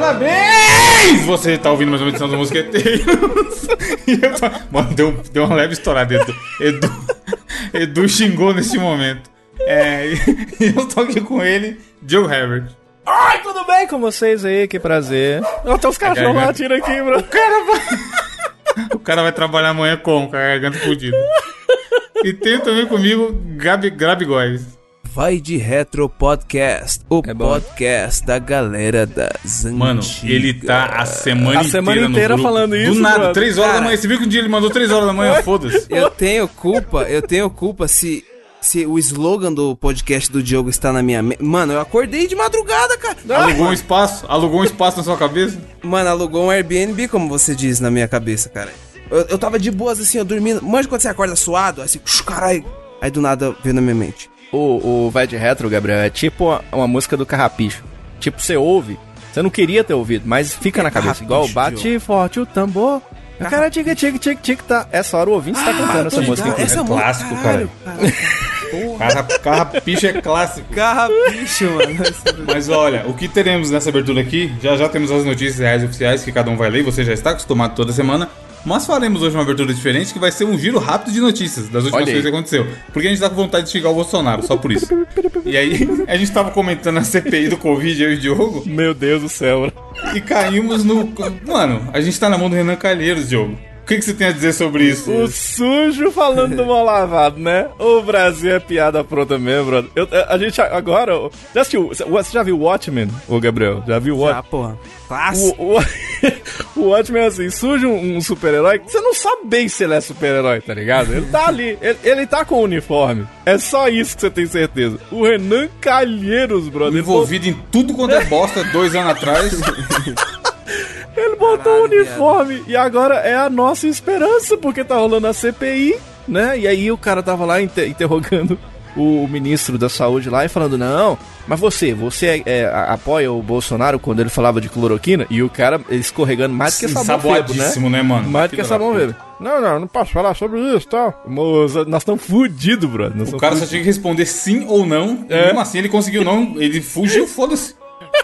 Parabéns! Você tá ouvindo mais uma edição do Mosqueteiros. Tô- Mano, deu, deu uma leve estourada. Edu, Edu, Edu xingou nesse momento. É, e eu tô aqui com ele, Joe Herbert. Ai, tudo bem com vocês aí? Que prazer. Tem uns cachorros latindo aqui, bro. O cara vai, o cara vai trabalhar amanhã com, com a garganta fodida. E tem também comigo Gabi, Gabi Góes. Vai de Retro Podcast, o É podcast da galera das Mano, antigas. ele tá a semana A semana inteira no inteira grupo. falando isso, Do nada, brother. 3 horas da Cara. manhã. Você viu que um dia ele mandou 3 horas da manhã? Foda-se. Eu tenho culpa, eu tenho culpa se, se o slogan do podcast do Diogo está na minha mente. Mano, eu acordei de madrugada, cara. Alugou um espaço? Alugou um espaço na sua cabeça? Mano, alugou um Airbnb, como você diz, na minha cabeça, cara. Eu, eu tava de boas assim, eu dormindo. Manja quando você acorda suado, assim, caralho. Aí do nada veio na minha mente. O, o Vai de Retro, Gabriel, é tipo uma, uma música do Carrapicho. Tipo, você ouve, você não queria ter ouvido, mas fica na cabeça. Igual bate forte o tambor. O cara tica, tica, tica, tica, tá. Essa hora o ouvinte está cantando essa música. essa É música, clássico, caralho, Carra, carrapicho é clássico. Carrapicho, mano. Mas olha, o que teremos nessa abertura aqui, já já temos as notícias reais oficiais que cada um vai ler, você já está acostumado toda semana. Mas faremos hoje uma abertura diferente que vai ser um giro rápido de notícias das últimas coisas que aconteceu. Porque a gente tá com vontade de xingar o Bolsonaro, só por isso. E aí, a gente tava comentando a CPI do Covid, eu e o Diogo, Meu Deus do céu, bro. e caímos no. Mano, a gente tá na mão do Renan Calheiros, Diogo. O que, que você tem a dizer sobre isso? O sujo falando do mal lavado, né? O Brasil é piada pronta mesmo, brother. Eu- a gente agora. Já assistiu? Você já viu Watchmen, ô Gabriel? Já viu Watchmen? Ah, porra. Clássico. O, o, o Watchmen é assim, surge um, um super-herói que você não sabe bem se ele é super-herói, tá ligado? Ele tá ali, ele, ele tá com o uniforme. É só isso que você tem certeza. O Renan Calheiros, brother. Envolvido em tudo quanto é bosta dois anos atrás. ele botou o uniforme e agora é a nossa esperança, porque tá rolando a CPI, né? E aí o cara tava lá inter- interrogando o ministro da saúde lá e falando, não, mas você, você é- é, apoia o Bolsonaro quando ele falava de cloroquina? E o cara escorregando mais do que sabão febo, né? Né, mano? Mais do que sabão bebo. Não, não, não posso falar sobre isso e tal. Moça, nós estamos fudidos, brother. Nós O cara só fudidos. tinha que responder sim ou não. E É. mesmo assim ele conseguiu não. Ele fugiu, foda-se.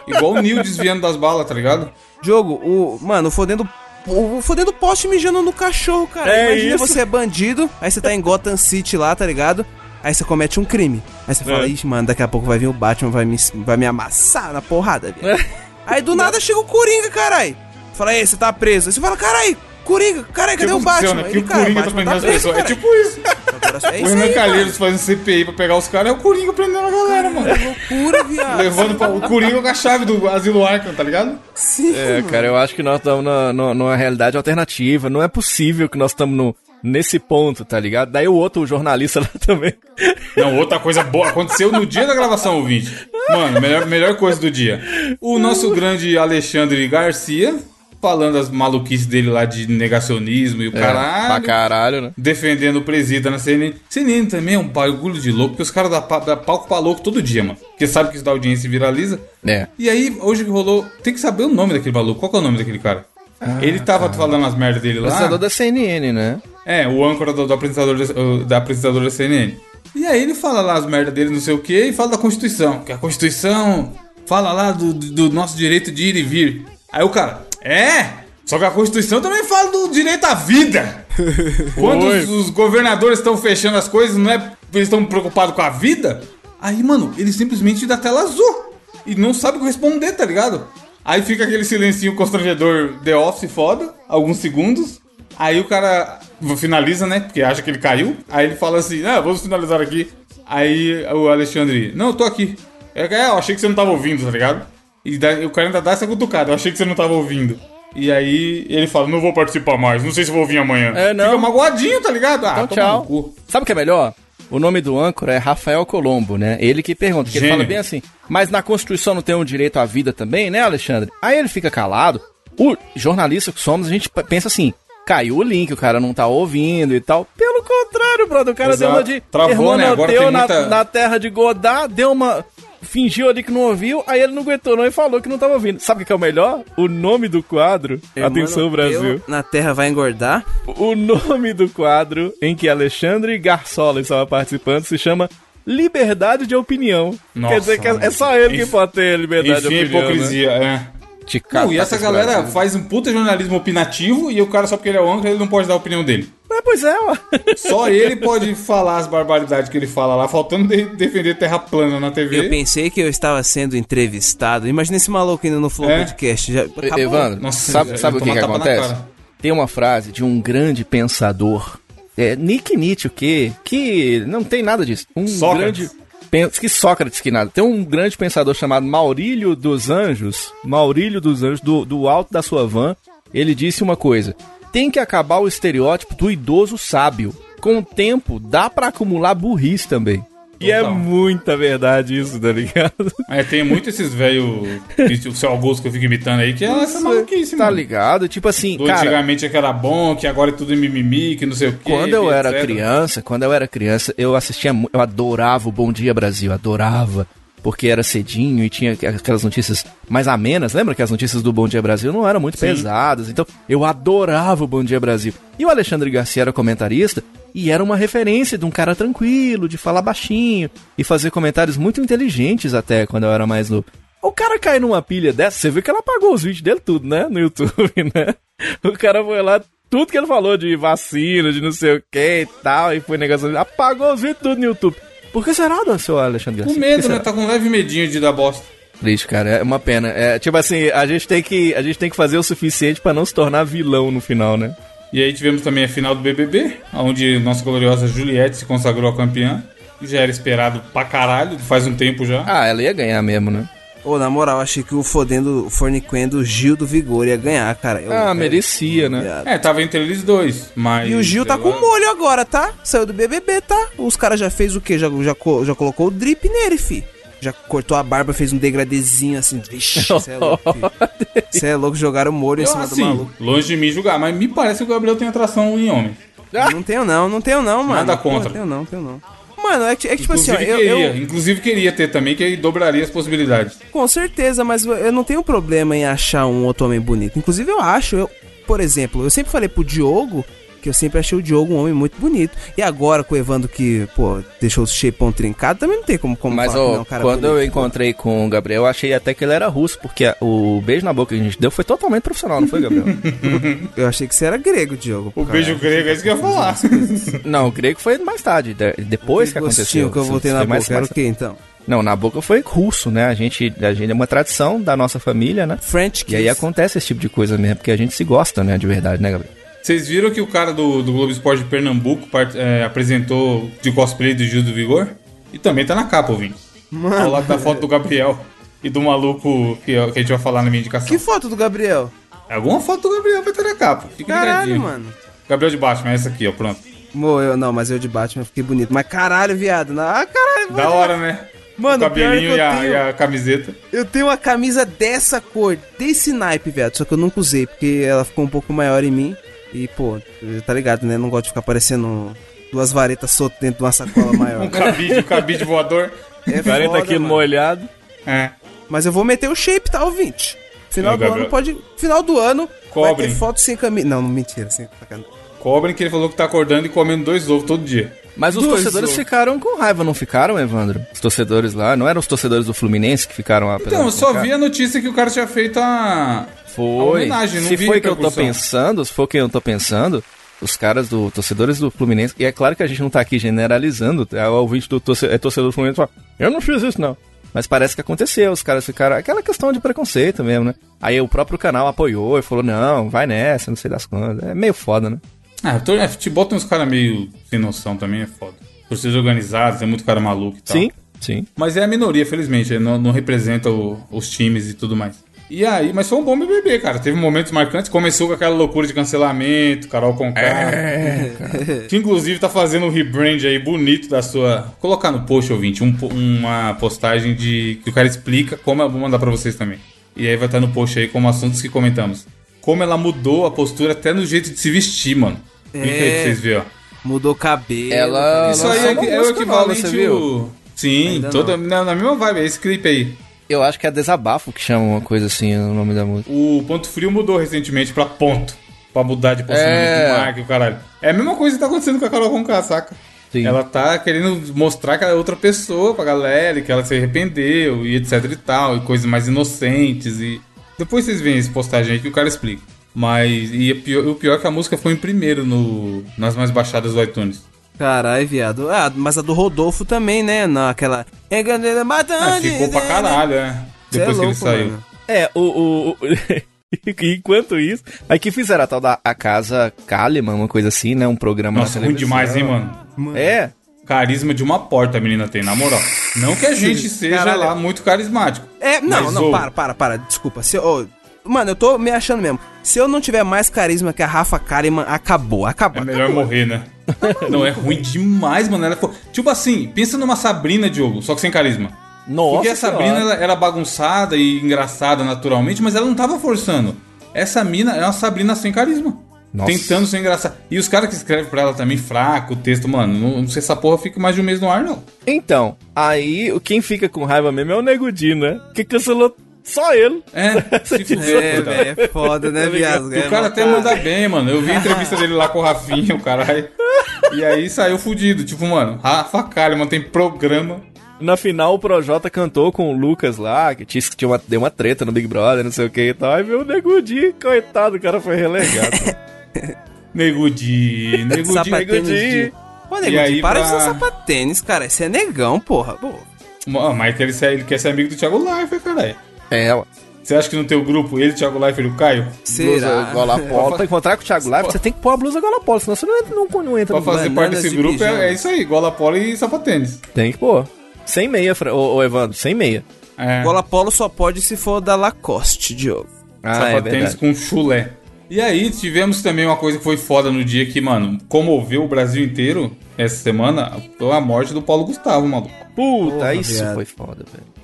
Igual o Neil desviando das balas, tá ligado? Jogo, o. Mano, o fodendo. O fodendo poste mijando no cachorro, cara. É Imagina isso. você é bandido, aí você tá em Gotham City lá, tá ligado? Aí você comete um crime. Aí você fala, É. ixi, mano, daqui a pouco vai vir o Batman, vai me, vai me amassar na porrada, velho. Aí do nada chega o Coringa, caralho. Fala, aí, você tá preso. Aí você fala, caralho, Coringa, caralho, cadê o aconteceu, Batman? né? Que Ele, o cara, Coringa tá Batman prendendo as pessoas. É tipo isso. É O Renan Calheiros fazendo CPI pra pegar os caras é o Coringa prendendo a galera, mano. cara. Loucura, viado. Levando pra, o Coringa com a chave do asilo Arkham, tá ligado? Sim, É, cara, eu acho que nós estamos na- na- numa realidade alternativa. Não é possível que nós estamos no- nesse ponto, tá ligado? Daí o outro o jornalista lá também. Não, outra coisa boa. Aconteceu no dia da gravação, ouvinte. Mano, melhor, melhor coisa do dia. O nosso grande Alexandre Garcia, falando as maluquices dele lá de negacionismo e o pra caralho. caralho, né? defendendo o presida na CNN. CNN também é um bagulho de louco, porque os caras dão dá palco pra louco todo dia, mano. Porque sabe que isso dá audiência viraliza. É. E aí, hoje que rolou, tem que saber o nome daquele maluco. Qual que é o nome daquele cara? Ele tava falando as merdas dele lá. Apresentador da CNN, né? É, o âncora do, do apresentador da, o- da apresentadora da CNN. E aí ele fala lá as merdas dele, não sei o que, e fala da Constituição. Que a Constituição fala lá do- do nosso direito de ir e vir. Aí o cara, é? Só que a Constituição também fala do direito à vida. Quando os, os governadores estão fechando as coisas, não é porque eles estão preocupados com a vida? Aí, mano, ele simplesmente dá tela azul. E não sabe responder, tá ligado? Aí fica aquele silencinho constrangedor The Office foda, alguns segundos. Aí o cara finaliza, né? Porque acha que ele caiu. Aí ele fala assim: Ah, vamos finalizar aqui. Aí o Alexandre, não, eu tô aqui. É, é, eu achei que você não tava ouvindo, tá ligado? E daí, o cara ainda dá essa cutucada, eu achei que você não tava ouvindo. E aí ele fala, não vou participar mais, não sei se vou vir amanhã. É, não. Fica magoadinho, tá ligado? Ah, Então tchau. Sabe o que é melhor? O nome do âncora é Rafael Colombo, né? Ele que pergunta, que ele fala bem assim, mas na Constituição não tem um direito à vida também, né, Alexandre? Aí ele fica calado. O jornalista que somos, a gente pensa assim, caiu o link, o cara não tá ouvindo e tal. Pelo contrário, brother, o cara Exato. deu uma de Travou, né? Agora tem na, muita- na terra de Godard, deu uma... Fingiu ali que não ouviu, aí ele não aguentou não e falou que não tava ouvindo. Sabe o que que é o melhor? O nome do quadro, atenção Mano, Brasil, eu na Terra vai engordar. o nome do quadro em que Alexandre Garçola estava participando se chama Liberdade de Opinião. Nossa, Quer dizer que é, é só ele que Enfim- pode ter liberdade de opinião. Né? hipocrisia, é. Te Não, e essa galera Brasil. faz um puta jornalismo opinativo e o cara, só porque ele é o âncora, ele não pode dar a opinião dele. Mas, pois é, ó. Só ele pode falar as barbaridades que ele fala lá, faltando de- defender terra plana na TV. Eu pensei que eu estava sendo entrevistado. Imagina esse maluco indo no Flow É. Podcast. Já, acabou. Evandro, Nossa, sabe, sabe o que, que acontece? Tem uma frase de um grande pensador, é, Nick Nietzsche, que, que não tem nada disso. Um Sócrates. grande... pen- Que Sócrates que nada. Tem um grande pensador chamado Maurílio dos Anjos, Maurílio dos Anjos, do, do alto da sua van, ele disse uma coisa. Tem que acabar o estereótipo do idoso sábio. Com o tempo, dá pra acumular burrice também. E é muita verdade isso, tá ligado? É, tem muito esses velho o seu Augusto que eu fico imitando aí, que é essa maluquice, Tá mano. ligado? Tipo assim, Do cara... antigamente é que era bom, que agora é tudo mimimi, que não sei o quê. Quando eu era etc. criança, quando eu era criança, eu assistia, eu adorava o Bom Dia Brasil, adorava. Porque era cedinho e tinha aquelas notícias mais amenas. Lembra que as notícias do Bom Dia Brasil não eram muito pesadas? Então, eu adorava o Bom Dia Brasil. E o Alexandre Garcia era comentarista e era uma referência de um cara tranquilo, de falar baixinho e fazer comentários muito inteligentes até quando eu era mais novo. O cara cai numa pilha dessa, você viu que ela apagou os vídeos dele tudo, né? No YouTube, né? O cara foi lá, tudo que ele falou de vacina, de não sei o que e tal, e foi negócio, apagou os vídeos tudo no YouTube. Por que será, seu Alexandre Com Garcia? medo, Por que né? Tá com um leve medinho de dar bosta. Triste, cara, é uma pena. É, tipo assim, a gente tem que, a gente tem que fazer o suficiente pra não se tornar vilão no final, né? E aí tivemos também a final do BBB, onde nossa gloriosa Juliette se consagrou a campeã. Já era esperado pra caralho, faz um tempo já. Ah, ela ia ganhar mesmo, né? Ô, na moral, achei que o fodendo, forniquendo Gil do Vigor ia ganhar, cara. Eu- Ah, eu- merecia, né? Viado. É, tava entre eles dois, mas... E o Gil tá com agora- molho agora, tá? Saiu do BBB, tá? Os caras já fez o quê? Já, já, já colocou o drip nele, fi. Já cortou a barba, fez um degradezinho assim. Vixe, cê é louco, fi. Cê é louco, jogaram molho em Eu, cima do assim, maluco. longe de mim julgar, mas me parece que o Gabriel tem atração em homem. Não tenho não, não tenho não, mano. Nada contra. tenho não, tenho não. Mano, é que, é tipo assim, ó, Inclusive eu, queria, eu- inclusive queria ter também, que aí dobraria as possibilidades. Com certeza, mas eu não tenho problema em achar um outro homem bonito. Inclusive, eu acho, eu, por exemplo, eu sempre falei pro Diogo que eu sempre achei o Diogo um homem muito bonito. E agora com o Evandro que, pô, deixou o shapeão trincado, também não tem como, como Mas, falar que ó, não é um cara quando bonito. eu encontrei com o Gabriel, eu achei até que ele era russo, porque a- o beijo na boca que a gente deu foi totalmente profissional, não foi, Gabriel? Eu achei que você era grego, Diogo. O cara. beijo grego é isso que eu ia falar. não, creio que foi mais tarde, de- depois que Aquele aconteceu. que eu voltei na mais- boca, era mais- o quê, então? Não, na boca foi russo, né? A gente, a gente é uma tradição da nossa família, né? French E aí kiss. acontece esse tipo de coisa mesmo, porque a gente se gosta, né? De verdade, né, Gabriel? Vocês viram que o cara do, do Globo Esporte de Pernambuco part- é, apresentou de cosplay do Gil do Vigor? E também tá na capa, ouvinte. Ao lado da foto do Gabriel e do maluco que, que a gente vai falar na minha indicação. Que foto do Gabriel? Alguma foto do Gabriel vai estar na capa. Fica Caralho, ligadinho. mano. Gabriel de Batman, essa aqui, ó, pronto. Mo, eu, não, mas eu de Batman fiquei bonito. Mas caralho, viado. não- Ah, caralho, Da mano. hora, né? Mano, o é cabelinho e a, tenho- e a camiseta. Eu tenho uma camisa dessa cor, desse naipe, viado. Só que eu nunca usei, porque ela ficou um pouco maior em mim. E, pô, tá ligado, né? Não gosto de ficar parecendo duas varetas soltas dentro de uma sacola Um maior. cabide, um cabide voador. É 40 foda, quilos mano. molhado. É. Mas eu vou meter o shape, tá, ouvinte? Final do Gabriel. ano pode. Final do ano vai ter foto sem camisa. Não, não mentira, sem sacanagem. Cobrem que ele falou que tá acordando e comendo dois ovos todo dia. Mas os Dois, torcedores ficaram com raiva, não ficaram, Evandro? Os torcedores lá, não eram os torcedores do Fluminense que ficaram apesar Então, eu só vi a notícia que o cara tinha feito a. a Foi. homenagem, não Se foi que eu tô pensando, se for o que eu tô pensando, os caras do torcedores do Fluminense, e é claro que a gente não tá aqui generalizando, é, o ouvinte do torce, é torcedor do Fluminense fala, eu não fiz isso não. Mas parece que aconteceu, os caras ficaram. Aquela questão de preconceito mesmo, né? Aí o próprio canal apoiou e falou: não, vai nessa, não sei das quantas. É meio foda, né? Ah, tô- é, futebol tem uns caras meio sem noção também, é foda. Torcidas organizadas, tem muito cara maluco e tal. Sim, sim. Mas é a minoria, felizmente, não, não representa o- os times e tudo mais. E aí, mas foi um bom BBB, cara. Teve momentos marcantes. Começou com aquela loucura de cancelamento, Carol Conká. É, Que inclusive tá fazendo um rebrand aí bonito da sua. Vou colocar no post, ouvinte, um uma postagem de. que o cara explica como. eu Vou mandar pra vocês também. E aí vai estar no post aí como assuntos que comentamos. Como ela mudou a postura até no jeito de se vestir, mano. Clica aí pra vocês verem, ó. Mudou o cabelo. Ela- Isso lançou aí é, é o nova, equivalente. você viu? o- Sim, Ainda toda, na, na mesma vibe, é esse clipe aí. Eu acho que é desabafo que chama uma coisa assim, o nome da música. O Ponto Frio mudou recentemente pra ponto. Pra mudar de posicionamento É. marca e o caralho. É a mesma coisa que tá acontecendo com a Carol Conká, saca? Sim. Ela tá querendo mostrar que ela é outra pessoa pra galera, e que ela se arrependeu e etc e tal, e coisas mais inocentes e... Depois vocês veem essa postagem aí que o cara explica. Mas, e o pior, o pior é que a música foi em primeiro no, nas mais baixadas do iTunes. Caralho, viado. Ah, mas a do Rodolfo também, né? Naquela. Ah, ficou pra caralho, né? Cê é Depois que ele louco, saiu. mano. É, o. o, o- Enquanto isso, aí que fizeram a tal da a Casa Kalimann, uma coisa assim, né? Um programa Nossa, ruim demais, hein, mano? É, Carisma de uma porta a menina tem, na moral. Não que a gente seja Caralho. lá muito carismático. É, não, Mas, não, ô, para, para, para. Desculpa. Se, eu- ô, mano, eu tô me achando mesmo. Se eu não tiver mais carisma que a Rafa Kalimann, acabou, acabou. É melhor acabou. morrer, né? Não, é ruim demais, mano. Ela foi... Tipo assim, pensa numa Sabrina, Diogo, só que sem carisma. nossa. Porque a Sabrina ela era bagunçada e engraçada naturalmente, mas ela não tava forçando. Essa mina é uma Sabrina sem carisma. Nossa. Tentando ser engraçada. E os caras que escrevem pra ela também, fraco, o texto, mano, não, não sei se essa porra fica mais de um mês no ar, não. Então, aí o- quem fica com raiva mesmo é o Negudinho, né? Que cancelou só ele. É, se fuder, É, é foda, né, viado? O cara até manda bem, mano. Eu vi a entrevista dele lá com o Rafinha, o caralho. E aí saiu fudido. Tipo, mano, Rafa Kalimann tem programa. Na final, o Projota cantou com o Lucas lá, que disse que tinha uma, deu uma treta no Big Brother, não sei o que e tal. Aí veio o Negudinho, coitado, o cara foi relegado. Negudi, Negudi, Sapatênis Negudi. de... Ô, E nego, aí, para de pra- usar sapatênis, cara. Esse é negão, porra. Pô, Mano, mas que ele, ele quer ser amigo do Thiago Leifert, caralho. É, ué. Você acha que no teu grupo ele, Thiago Leifert e o Caio? Blusa será? gola polo. Pra encontrar com o Thiago Leifert, você tem que pôr a blusa gola polo, senão você não entra, não, não entra Pra no fazer parte desse de grupo é, é isso aí, gola polo e sapatênis. Tem que pôr. Sem meia, Fra- ô, ô Evandro, sem meia. É, Gola polo só pode se for da Lacoste, Diogo. Ah, é sapatênis verdade. com chulé. E aí tivemos também uma coisa que foi foda no dia que, mano, comoveu o Brasil inteiro essa semana, foi a morte do Paulo Gustavo, maluco. Puta, Porra, isso viado. foi foda, velho.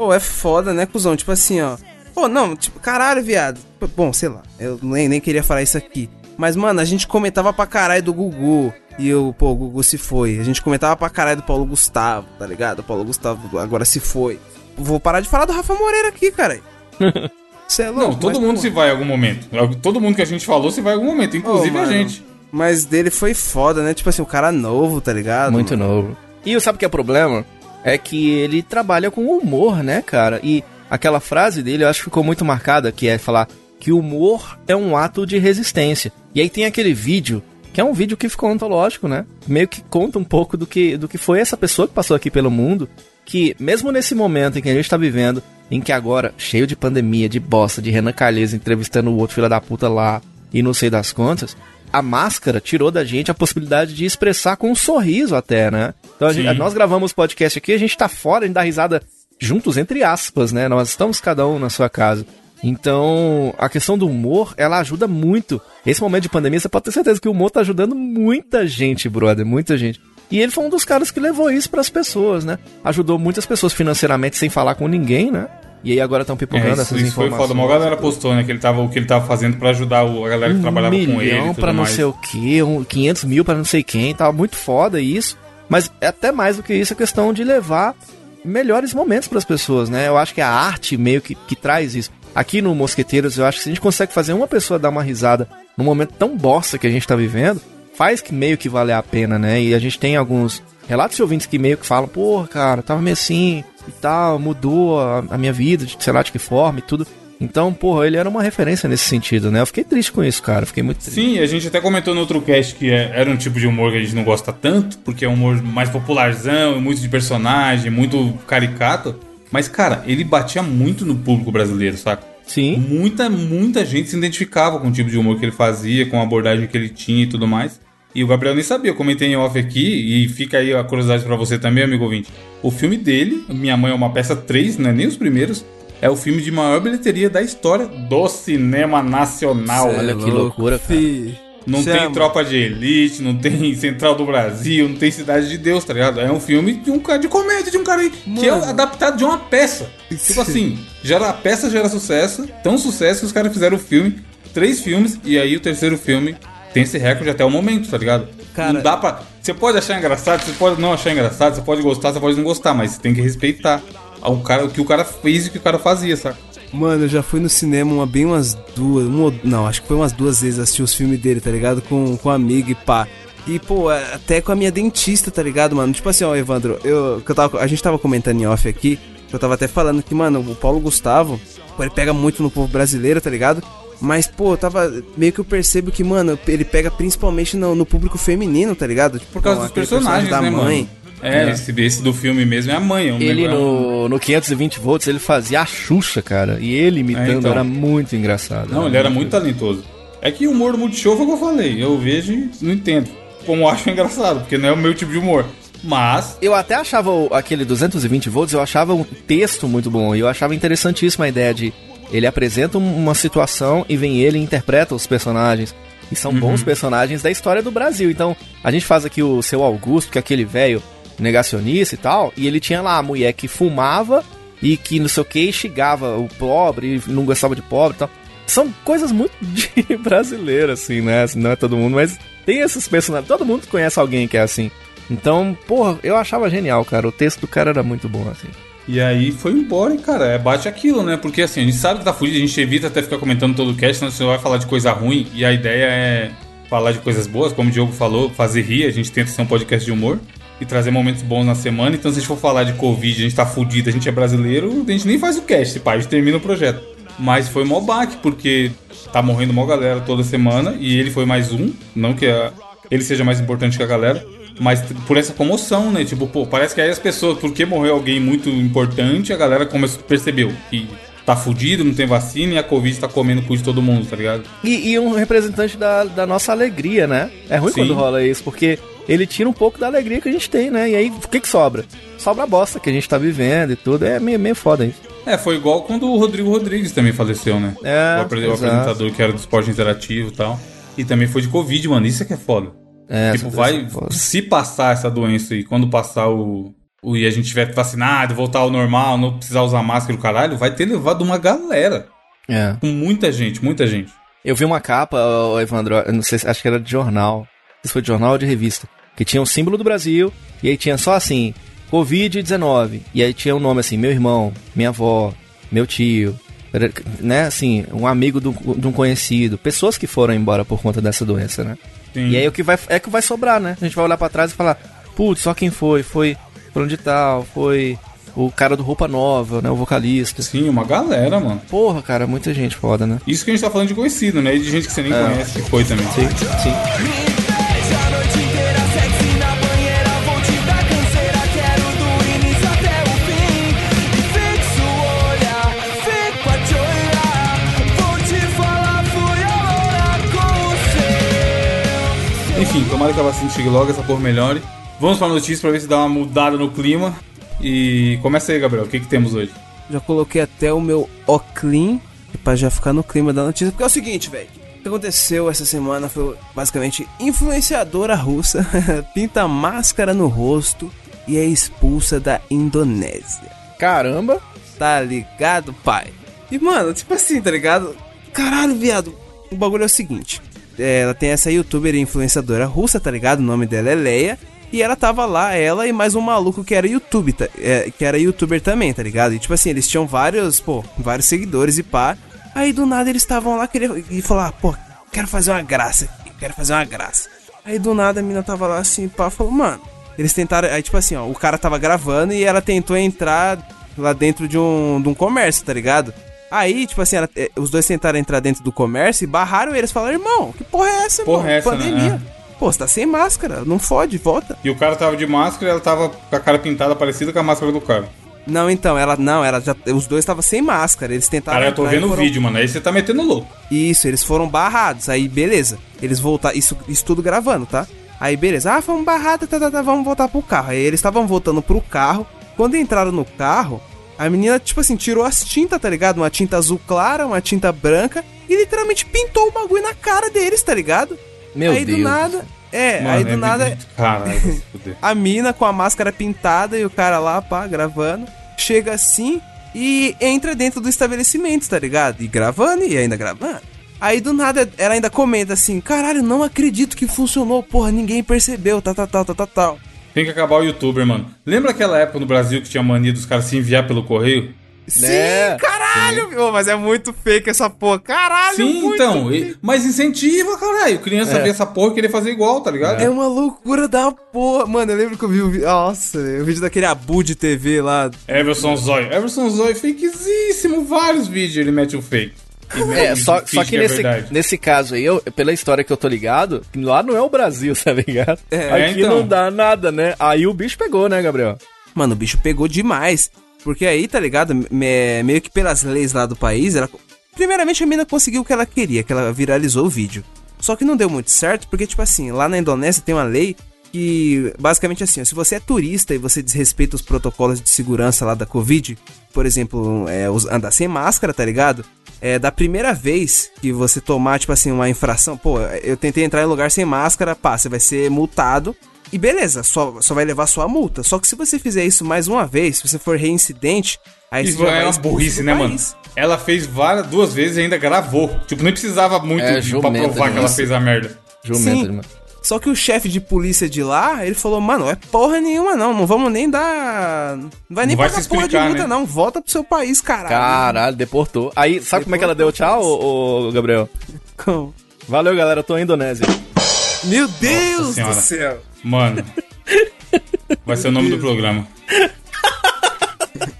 Pô, é foda, né, cuzão? Tipo assim, ó. Pô, não, tipo, caralho, viado. Bom, sei lá, eu nem, nem queria falar isso aqui. Mas, mano, a gente comentava pra caralho do Gugu. E o, pô, o Gugu se foi. A gente comentava pra caralho do Paulo Gustavo, tá ligado? O Paulo Gustavo agora se foi. Vou parar de falar do Rafa Moreira aqui, cara. Você é louco. Não, todo mas, mundo pô, se vai em algum momento. Todo mundo que a gente falou se vai em algum momento, inclusive Ô, a gente. Mas dele foi foda, né? Tipo assim, o cara novo, tá ligado? Muito mano? novo. E sabe o que é o problema? É que ele trabalha com humor, né, cara? E aquela frase dele eu acho que ficou muito marcada, que é falar que o humor é um ato de resistência. E aí tem aquele vídeo, que é um vídeo que ficou ontológico, né? Meio que conta um pouco do que, do que foi essa pessoa que passou aqui pelo mundo, que mesmo nesse momento em que a gente tá vivendo, em que agora, cheio de pandemia, de bosta, de Renan Calheiros entrevistando o outro filho da puta lá, e não sei das contas, a máscara tirou da gente a possibilidade de expressar com um sorriso até, né? Então a gente- nós gravamos podcast aqui, a gente tá fora, a gente dá risada juntos, entre aspas, né? Nós estamos cada um na sua casa. Então, a questão do humor, ela ajuda muito. Esse momento de pandemia, você pode ter certeza que o humor tá ajudando muita gente, brother, muita gente. E ele foi um dos caras que levou isso pras pessoas, né? Ajudou muitas pessoas financeiramente sem falar com ninguém, né? E aí agora estão É, pipocando isso, essas isso foi informações. foda. Uma galera postou, né, que ele tava, o que ele tava fazendo pra ajudar o- a galera que trabalhava um com ele. e milhão pra não mais. sei o que, um, 500 mil pra não sei quem, tava muito foda isso. Mas é até mais do que isso a questão de levar melhores momentos pras pessoas, né? Eu acho que a arte meio que, que traz isso. Aqui no Mosqueteiros, eu acho que se a gente consegue fazer uma pessoa dar uma risada num momento tão bosta que a gente tá vivendo, faz que meio que valer a pena, né? E a gente tem alguns relatos de ouvintes que meio que falam, pô, cara, tava meio assim e tal, mudou a, a minha vida, sei lá de que forma e tudo. Então, porra, ele era uma referência nesse sentido, né? Eu fiquei triste com isso, cara. Fiquei muito triste. Sim, a gente até comentou no outro cast que é- era um tipo de humor que a gente não gosta tanto, porque é um humor mais popularzão, muito de personagem, muito caricato. Mas, cara, ele batia muito no público brasileiro, saca? Sim. Muita, muita gente se identificava com o tipo de humor que ele fazia, com a abordagem que ele tinha e tudo mais. E o Gabriel nem sabia, eu comentei em off aqui, e fica aí a curiosidade pra você também, amigo ouvinte. O filme dele, Minha Mãe é uma Peça 3, não é nem os primeiros, é o filme de maior bilheteria da história do cinema nacional. Cê é Olha que louco, loucura, cara. Não Chama. tem Tropa de Elite, não tem Central do Brasil, não tem Cidade de Deus, tá ligado? É um filme de um cara de comédia, de um cara aí, que é adaptado de uma peça. Tipo assim, gera, a peça gera sucesso, tão sucesso que os caras fizeram o filme, três filmes, e aí o terceiro filme tem esse recorde até o momento, tá ligado? Cara- não dá pra. Você pode achar engraçado, você pode não achar engraçado, você pode gostar, você pode não gostar, mas você tem que respeitar o, cara, o que o cara fez e o que o cara fazia, sabe? Mano, eu já fui no cinema uma, bem umas duas. Uma, não, acho que foi umas duas vezes assistir os filmes dele, tá ligado? Com, com amigo e pá. E, pô, até com a minha dentista, tá ligado, mano? Tipo assim, ó, Evandro, eu, que eu tava, a gente tava comentando em off aqui, que eu tava até falando que, mano, o Paulo Gustavo, pô, ele pega muito no povo brasileiro, tá ligado? Mas, pô, eu tava. Meio que eu percebo que, mano, ele pega principalmente no, no público feminino, tá ligado? Tipo, Por causa ó, dos personagens, personagem né, da mãe. mano? É, Esse, esse do filme mesmo é a mãe. é um Ele no, no 520 volts, ele fazia a Xuxa, cara. E ele imitando É, então. era muito engraçado. Não, ele era muito talentoso. É que o humor do Multishow foi o que eu falei. Eu vejo e não entendo. Como eu acho engraçado, porque não é o meu tipo de humor. Mas, Eu até achava aquele 220 volts, eu achava um texto muito bom. E eu achava interessantíssima a ideia de ele apresenta um- uma situação e vem ele e interpreta os personagens. E são bons personagens da história do Brasil. Então, a gente faz aqui o seu Augusto, que é aquele velho negacionista e tal, e ele tinha lá a mulher que fumava e que não sei o que, xingava o pobre, não gostava de pobre e tal. São coisas muito de brasileiro, assim, né? Assim, Não é todo mundo, mas tem esses personagens. Todo mundo conhece alguém que é assim. Então, porra, eu achava genial, cara. O texto do cara era muito bom, assim. e aí foi embora, e cara, é bate aquilo, né? Porque assim, a gente sabe que tá fudido, a gente evita até ficar comentando todo o cast, senão você vai falar de coisa ruim, e a ideia é falar de coisas boas, como o Diogo falou, fazer rir, a gente tenta ser um podcast de humor e trazer momentos bons na semana. Então, se a gente for falar de Covid, a gente tá fudido, a gente é brasileiro, a gente nem faz o cast, pá, a gente termina o projeto. Mas foi mó baque, porque tá morrendo mó galera toda semana, e ele foi mais um, não que a- ele seja mais importante que a galera, mas por essa comoção, né? Tipo, pô, parece que aí as pessoas, porque morreu alguém muito importante, a galera começou, percebeu que tá fudido, não tem vacina e a Covid tá comendo o cu de todo mundo, tá ligado? E, e um representante da, da nossa alegria, né? É ruim Sim. quando rola isso, porque ele tira um pouco da alegria que a gente tem, né? E aí, o que que sobra? Sobra a bosta que a gente tá vivendo e tudo. É meio, meio foda isso. É, foi igual quando o Rodrigo Rodrigues também faleceu, né? É, o, apre- o apresentador que era do esporte interativo e tal. E também foi de Covid, mano. Isso é que é foda. É, tipo, essa- vai. foda. Se passar essa doença e quando passar o. o e a gente tiver vacinado, voltar ao normal, não precisar usar máscara o caralho, vai ter levado uma galera. É. Com muita gente, muita gente. Eu vi uma capa, Evandro, não sei, se- acho que era de jornal. Se foi de jornal ou de revista. Que tinha o símbolo do Brasil, e aí tinha só assim, Covid-19. E aí tinha o nome assim, meu irmão, minha avó, meu tio, né, assim, um amigo do- de um conhecido. Pessoas que foram embora por conta dessa doença, né? Sim. E aí o que vai, é que vai sobrar, né? A gente vai olhar pra trás e falar, putz, só quem foi? Foi fulano de tal, foi o cara do Roupa Nova, né, o vocalista. Sim, uma galera, mano. Porra, cara, muita gente foda, né? Isso que a gente tá falando de conhecido, né? E de gente que você nem É. conhece que foi também. Sim, sim. Tomara que a vacina chegue logo, essa porra melhore. Vamos pra notícia pra ver se dá uma mudada no clima. E começa aí, Gabriel. O que, que temos hoje? Já coloquei até o meu Oclean pra já ficar no clima da notícia. Porque é o seguinte, velho. O que aconteceu essa semana foi basicamente influenciadora russa pinta máscara no rosto e é expulsa da Indonésia. Caramba! Tá ligado, pai? E mano, tipo assim, tá ligado? Caralho, viado. O bagulho é o seguinte: ela tem essa youtuber influenciadora russa, tá ligado? O nome dela é Leia. E ela tava lá, ela e mais um maluco que era YouTube, tá- é, que era youtuber também, tá ligado? E tipo assim, eles tinham vários, pô, vários seguidores e pá. Aí do nada eles estavam lá querendo e falar, pô, quero fazer uma graça quero fazer uma graça. Aí do nada a mina tava lá assim, pá, falou, mano. Eles tentaram, aí tipo assim, ó, o cara tava gravando e ela tentou entrar lá dentro de um, de um comércio, tá ligado? Aí, tipo assim, ela- eh, os dois tentaram entrar dentro do comércio e barraram eles. Falaram, irmão, que porra é essa, Porra irmão? é essa, né? Pandemia. É. Pô, você tá sem máscara, não fode, volta. E o cara tava de máscara e ela tava com a cara pintada parecida com a máscara do cara. Não, então, ela não, ela já. Os dois estavam sem máscara, eles tentaram. Cara, eu tô vendo o foram- vídeo, mano. Aí você tá metendo louco. Isso, eles foram barrados. Aí, beleza. Eles voltaram. Isso, isso tudo gravando, tá? Aí, beleza. Ah, fomos barrados, tá, tá, tá, vamos voltar pro carro. Aí eles estavam voltando pro carro. Quando entraram no carro, A menina, tipo assim, tirou as tintas, tá ligado? Uma tinta azul clara, uma tinta branca, e literalmente pintou o bagulho na cara deles, tá ligado? Meu aí Deus. do nada. É, Mano, aí do é nada muito- Caralho, a mina com a máscara pintada e o cara lá, pá, gravando. Chega assim e entra dentro do estabelecimento, tá ligado? E gravando e ainda gravando. Aí do nada ela ainda comenta assim: caralho, não acredito que funcionou, porra, ninguém percebeu, tal, tal, tal, tal, tal. Tem que acabar o youtuber, mano. Lembra aquela época no Brasil que tinha mania dos caras se enviar pelo correio? Sim, Né? caralho, meu, mas é muito fake essa porra, caralho, Sim, muito então. e- mas incentiva, caralho. Criança É. vê essa porra e querer fazer igual, tá ligado? É uma loucura da porra. Mano, eu lembro que eu vi o vídeo. Nossa, o vídeo daquele Abu de TV lá. Everson Zóio. Everson Zóio, fakezíssimo. Vários vídeos ele mete o fake. É, só, só que é nesse, verdade. nesse caso aí, eu, pela história que eu tô ligado, lá não é o Brasil, tá ligado? É, Aqui então. não dá nada, né? Aí o bicho pegou, né, Gabriel? Mano, o bicho pegou demais. Porque aí, tá ligado? Me- meio que pelas leis lá do país, ela. Primeiramente a mina conseguiu o que ela queria, que ela viralizou o vídeo. Só que não deu muito certo, porque, tipo assim, lá na Indonésia tem uma lei que, basicamente assim, ó, se você é turista e você desrespeita os protocolos de segurança lá da Covid, por exemplo, é, andar sem máscara, tá ligado? É, da primeira vez que você tomar, tipo assim, uma infração, pô, eu tentei entrar em lugar sem máscara, pá, você vai ser multado. E beleza, só, só vai levar sua multa. Só que se você fizer isso mais uma vez, se você for reincidente, aí Isso você já é uma burrice, né, mano? Ela fez várias, duas vezes e ainda gravou. Tipo, nem precisava muito É, pra provar que ela fez a merda. Jumento, Sim. mano. Só que o chefe de polícia de lá, ele falou, mano, é porra nenhuma não, não vamos nem dar... Não vai nem Não vai pagar se porra de explicar, multa né? não, volta pro seu país, caralho. Caralho, deportou. Aí, sabe como é que ela deu tchau, ô, ô, Gabriel? Com- Valeu, galera, eu tô em Indonésia. Meu Deus do céu. Mano. Vai ser o nome do programa.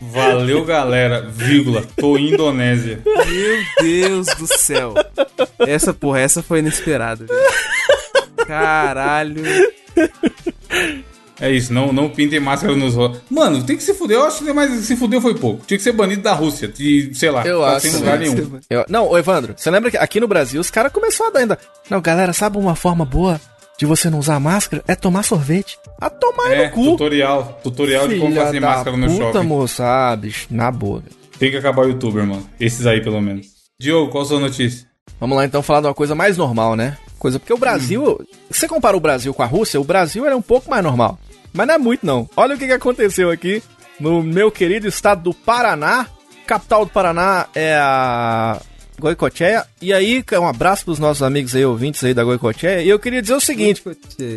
Valeu, galera. Vírgula. Tô em Indonésia. Meu Deus do céu. Essa porra, essa foi inesperada. velho. Caralho. É isso, não, não pintem máscara nos rostos. Mano, tem que se fuder. Eu acho que mais se fudeu foi pouco. Tinha que ser banido da Rússia. De, sei lá, Eu tá acho, sem lugar nenhum. Eu- não, ô Evandro, você lembra que aqui no Brasil os caras começaram a dar ainda. Não, galera, sabe uma forma boa de você não usar máscara? É tomar sorvete. A tomar É, no cu. tutorial. Tutorial de como Filha fazer máscara no puta, shopping. moça, ah, bicho, na boa. velho. Tem que acabar o youtuber, mano. Esses aí, pelo menos. Diogo, qual a sua notícia? Vamos lá então falar de uma coisa mais normal, né? Coisa porque o Brasil, você compara o Brasil com a Rússia, o Brasil era um pouco mais normal. Mas não é muito não. Olha o que, que aconteceu aqui no meu querido estado do Paraná. Capital do Paraná é a Goicocheia. E aí, um abraço pros nossos amigos aí, ouvintes aí da Goicocheia. E eu queria dizer o seguinte: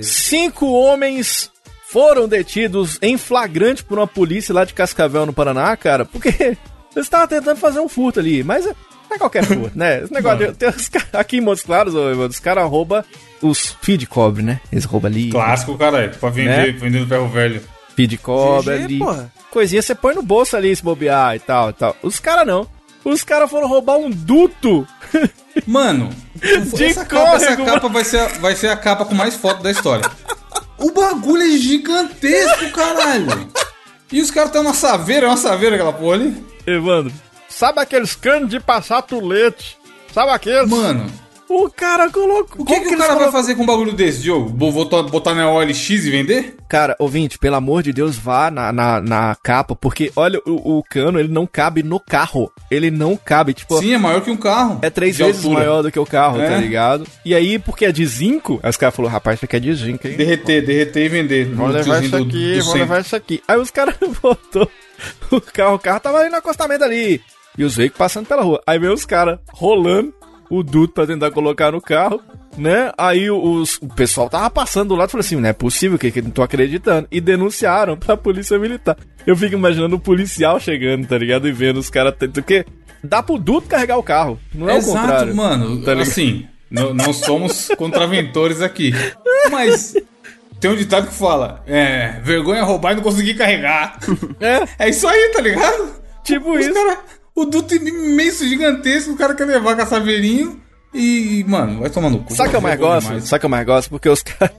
cinco homens foram detidos em flagrante por uma polícia lá de Cascavel, no Paraná, cara, porque eles estavam tentando fazer um furto ali, mas é não é qualquer furto, né? Esse negócio de, tem os aqui em Montes Claros, ô, os caras roubam os feed de cobre, né? Eles roubam ali. Clássico, caralho. Pra vender, Né? vender no ferro velho. Feed de cobre GG, ali. porra. Coisinha você põe no bolso ali, se bobear e tal e tal. Os caras não. Os caras foram roubar um duto. Mano, De essa, capa, essa córrego, capa vai ser, a, vai ser a capa com mais foto da história. O bagulho é gigantesco, caralho. E os caras estão na saveira, é uma saveira aquela porra ali. Evandro, sabe aqueles canos de passar tulete? Sabe aqueles? Mano, O cara colocou. o que, que o cara vai fazer com um bagulho desse, Diogo? Bo- Botar, botar na OLX e vender? Cara, ouvinte, pelo amor de Deus, vá na, na, na capa, porque olha, o, o cano, ele não cabe no carro. Ele não cabe, tipo, Sim, é maior que um carro. é três de vezes altura. maior do que o carro, É. tá ligado? E aí, porque é de zinco, aí os caras falaram, rapaz, isso aqui é de zinco, hein? Derreter, derreter e vender. Vou No levar isso aqui, centro. levar isso aqui. Aí os caras botou o carro, o carro tava ali no acostamento ali. E os veículos passando pela rua. Aí veio os caras rolando o duto pra tentar colocar no carro, né? Aí os, o pessoal tava passando do lado e falou assim: não é possível, que, que não tô acreditando. E denunciaram pra polícia militar. Eu fico imaginando o policial chegando, tá ligado? E vendo os caras. Porque dá pro duto carregar o carro. Não é o Exato, contrário. mano. Tá assim, não, não somos contraventores aqui. Mas tem um ditado que fala: é, vergonha roubar e não conseguir carregar. É, É isso aí, tá ligado? tipo Os isso. cara, o duto imenso, gigantesco, o cara quer levar com a saveirinho e, mano, vai tomar no cu. Sabe o que eu mais gosto? Sabe o que eu mais gosto? Porque os caras.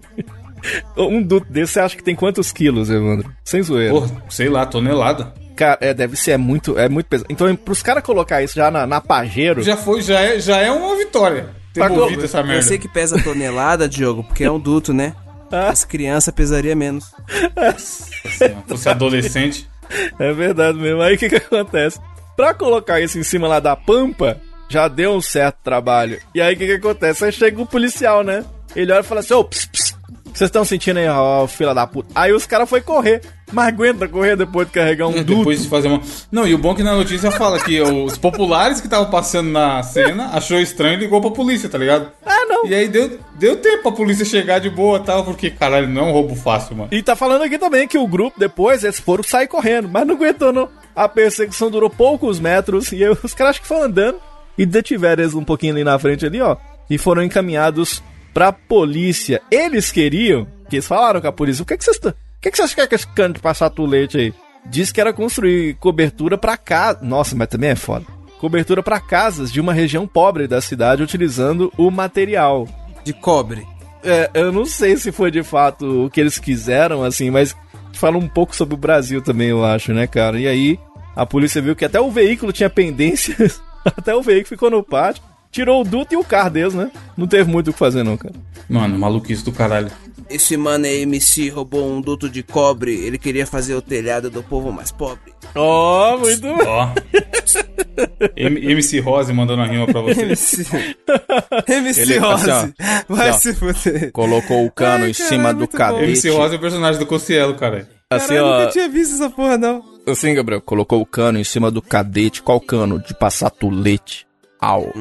um duto desse, você acha que tem quantos quilos, Evandro? Sem zoeira. Porra, sei lá, tonelada. Cara, é, deve ser é muito, é muito pesado. Então, pros caras colocar isso já na, na Pajero. Já foi, já é, já é uma vitória. Ter Pagou. movido essa Eu merda. sei que pesa tonelada, Diogo, porque é um duto, né? Ah. As crianças pesaria menos. Ó, fosse adolescente. É verdade mesmo. Aí o que que acontece? Pra colocar isso em cima lá da pampa, já deu um certo trabalho. E aí o que que acontece? Aí chega o policial, né? Ele olha e fala assim, ô, ps, ps, vocês estão sentindo aí, ó, fila da puta. Aí os caras foi correr. Mas aguenta correr depois de carregar um duto. Depois de fazer uma. Não, e o bom é que na notícia fala que os populares que estavam passando na cena achou estranho e ligou pra polícia, tá ligado? Ah, não. E aí deu, deu tempo pra polícia chegar de boa e tal, porque, caralho, não é um roubo fácil, mano. E tá falando aqui também que o grupo, depois, eles foram sair correndo, mas não aguentou, não. A perseguição durou poucos metros e os caras acho que foram andando e detiveram eles um pouquinho ali na frente ali, ó. E foram encaminhados pra polícia. Eles queriam, que eles falaram com a polícia, o que que vocês estão... O que que vocês querem com esse cano de passar tulete aí? Diz que era construir cobertura pra casa. Nossa, mas também é foda. Cobertura pra casas de uma região pobre da cidade utilizando o material. De cobre. É, eu não sei se foi de fato o que eles quiseram, assim, mas fala um pouco sobre o Brasil também, eu acho, né, cara? E aí, a polícia viu que até o veículo tinha pendências, até o veículo ficou no pátio, tirou o duto e o carro deles, né? Não teve muito o que fazer, não, cara. Mano, maluquice do caralho. Esse mano aí, MC, roubou um duto de cobre. Ele queria fazer o telhado do povo mais pobre. Oh, muito bom. Ó. M- MC Rose mandando a rima pra você. MC, MC Ele, Rose. assim, Vai assim, ó. se fuder. Colocou o cano Ai, em caralho, cima do cadete. MC Rose é o personagem do Cossielo, cara. Assim, Caralho, eu ó. nunca tinha visto essa porra, não. Assim, Gabriel, colocou o cano em cima do cadete. Qual cano? De passar tulete. Au.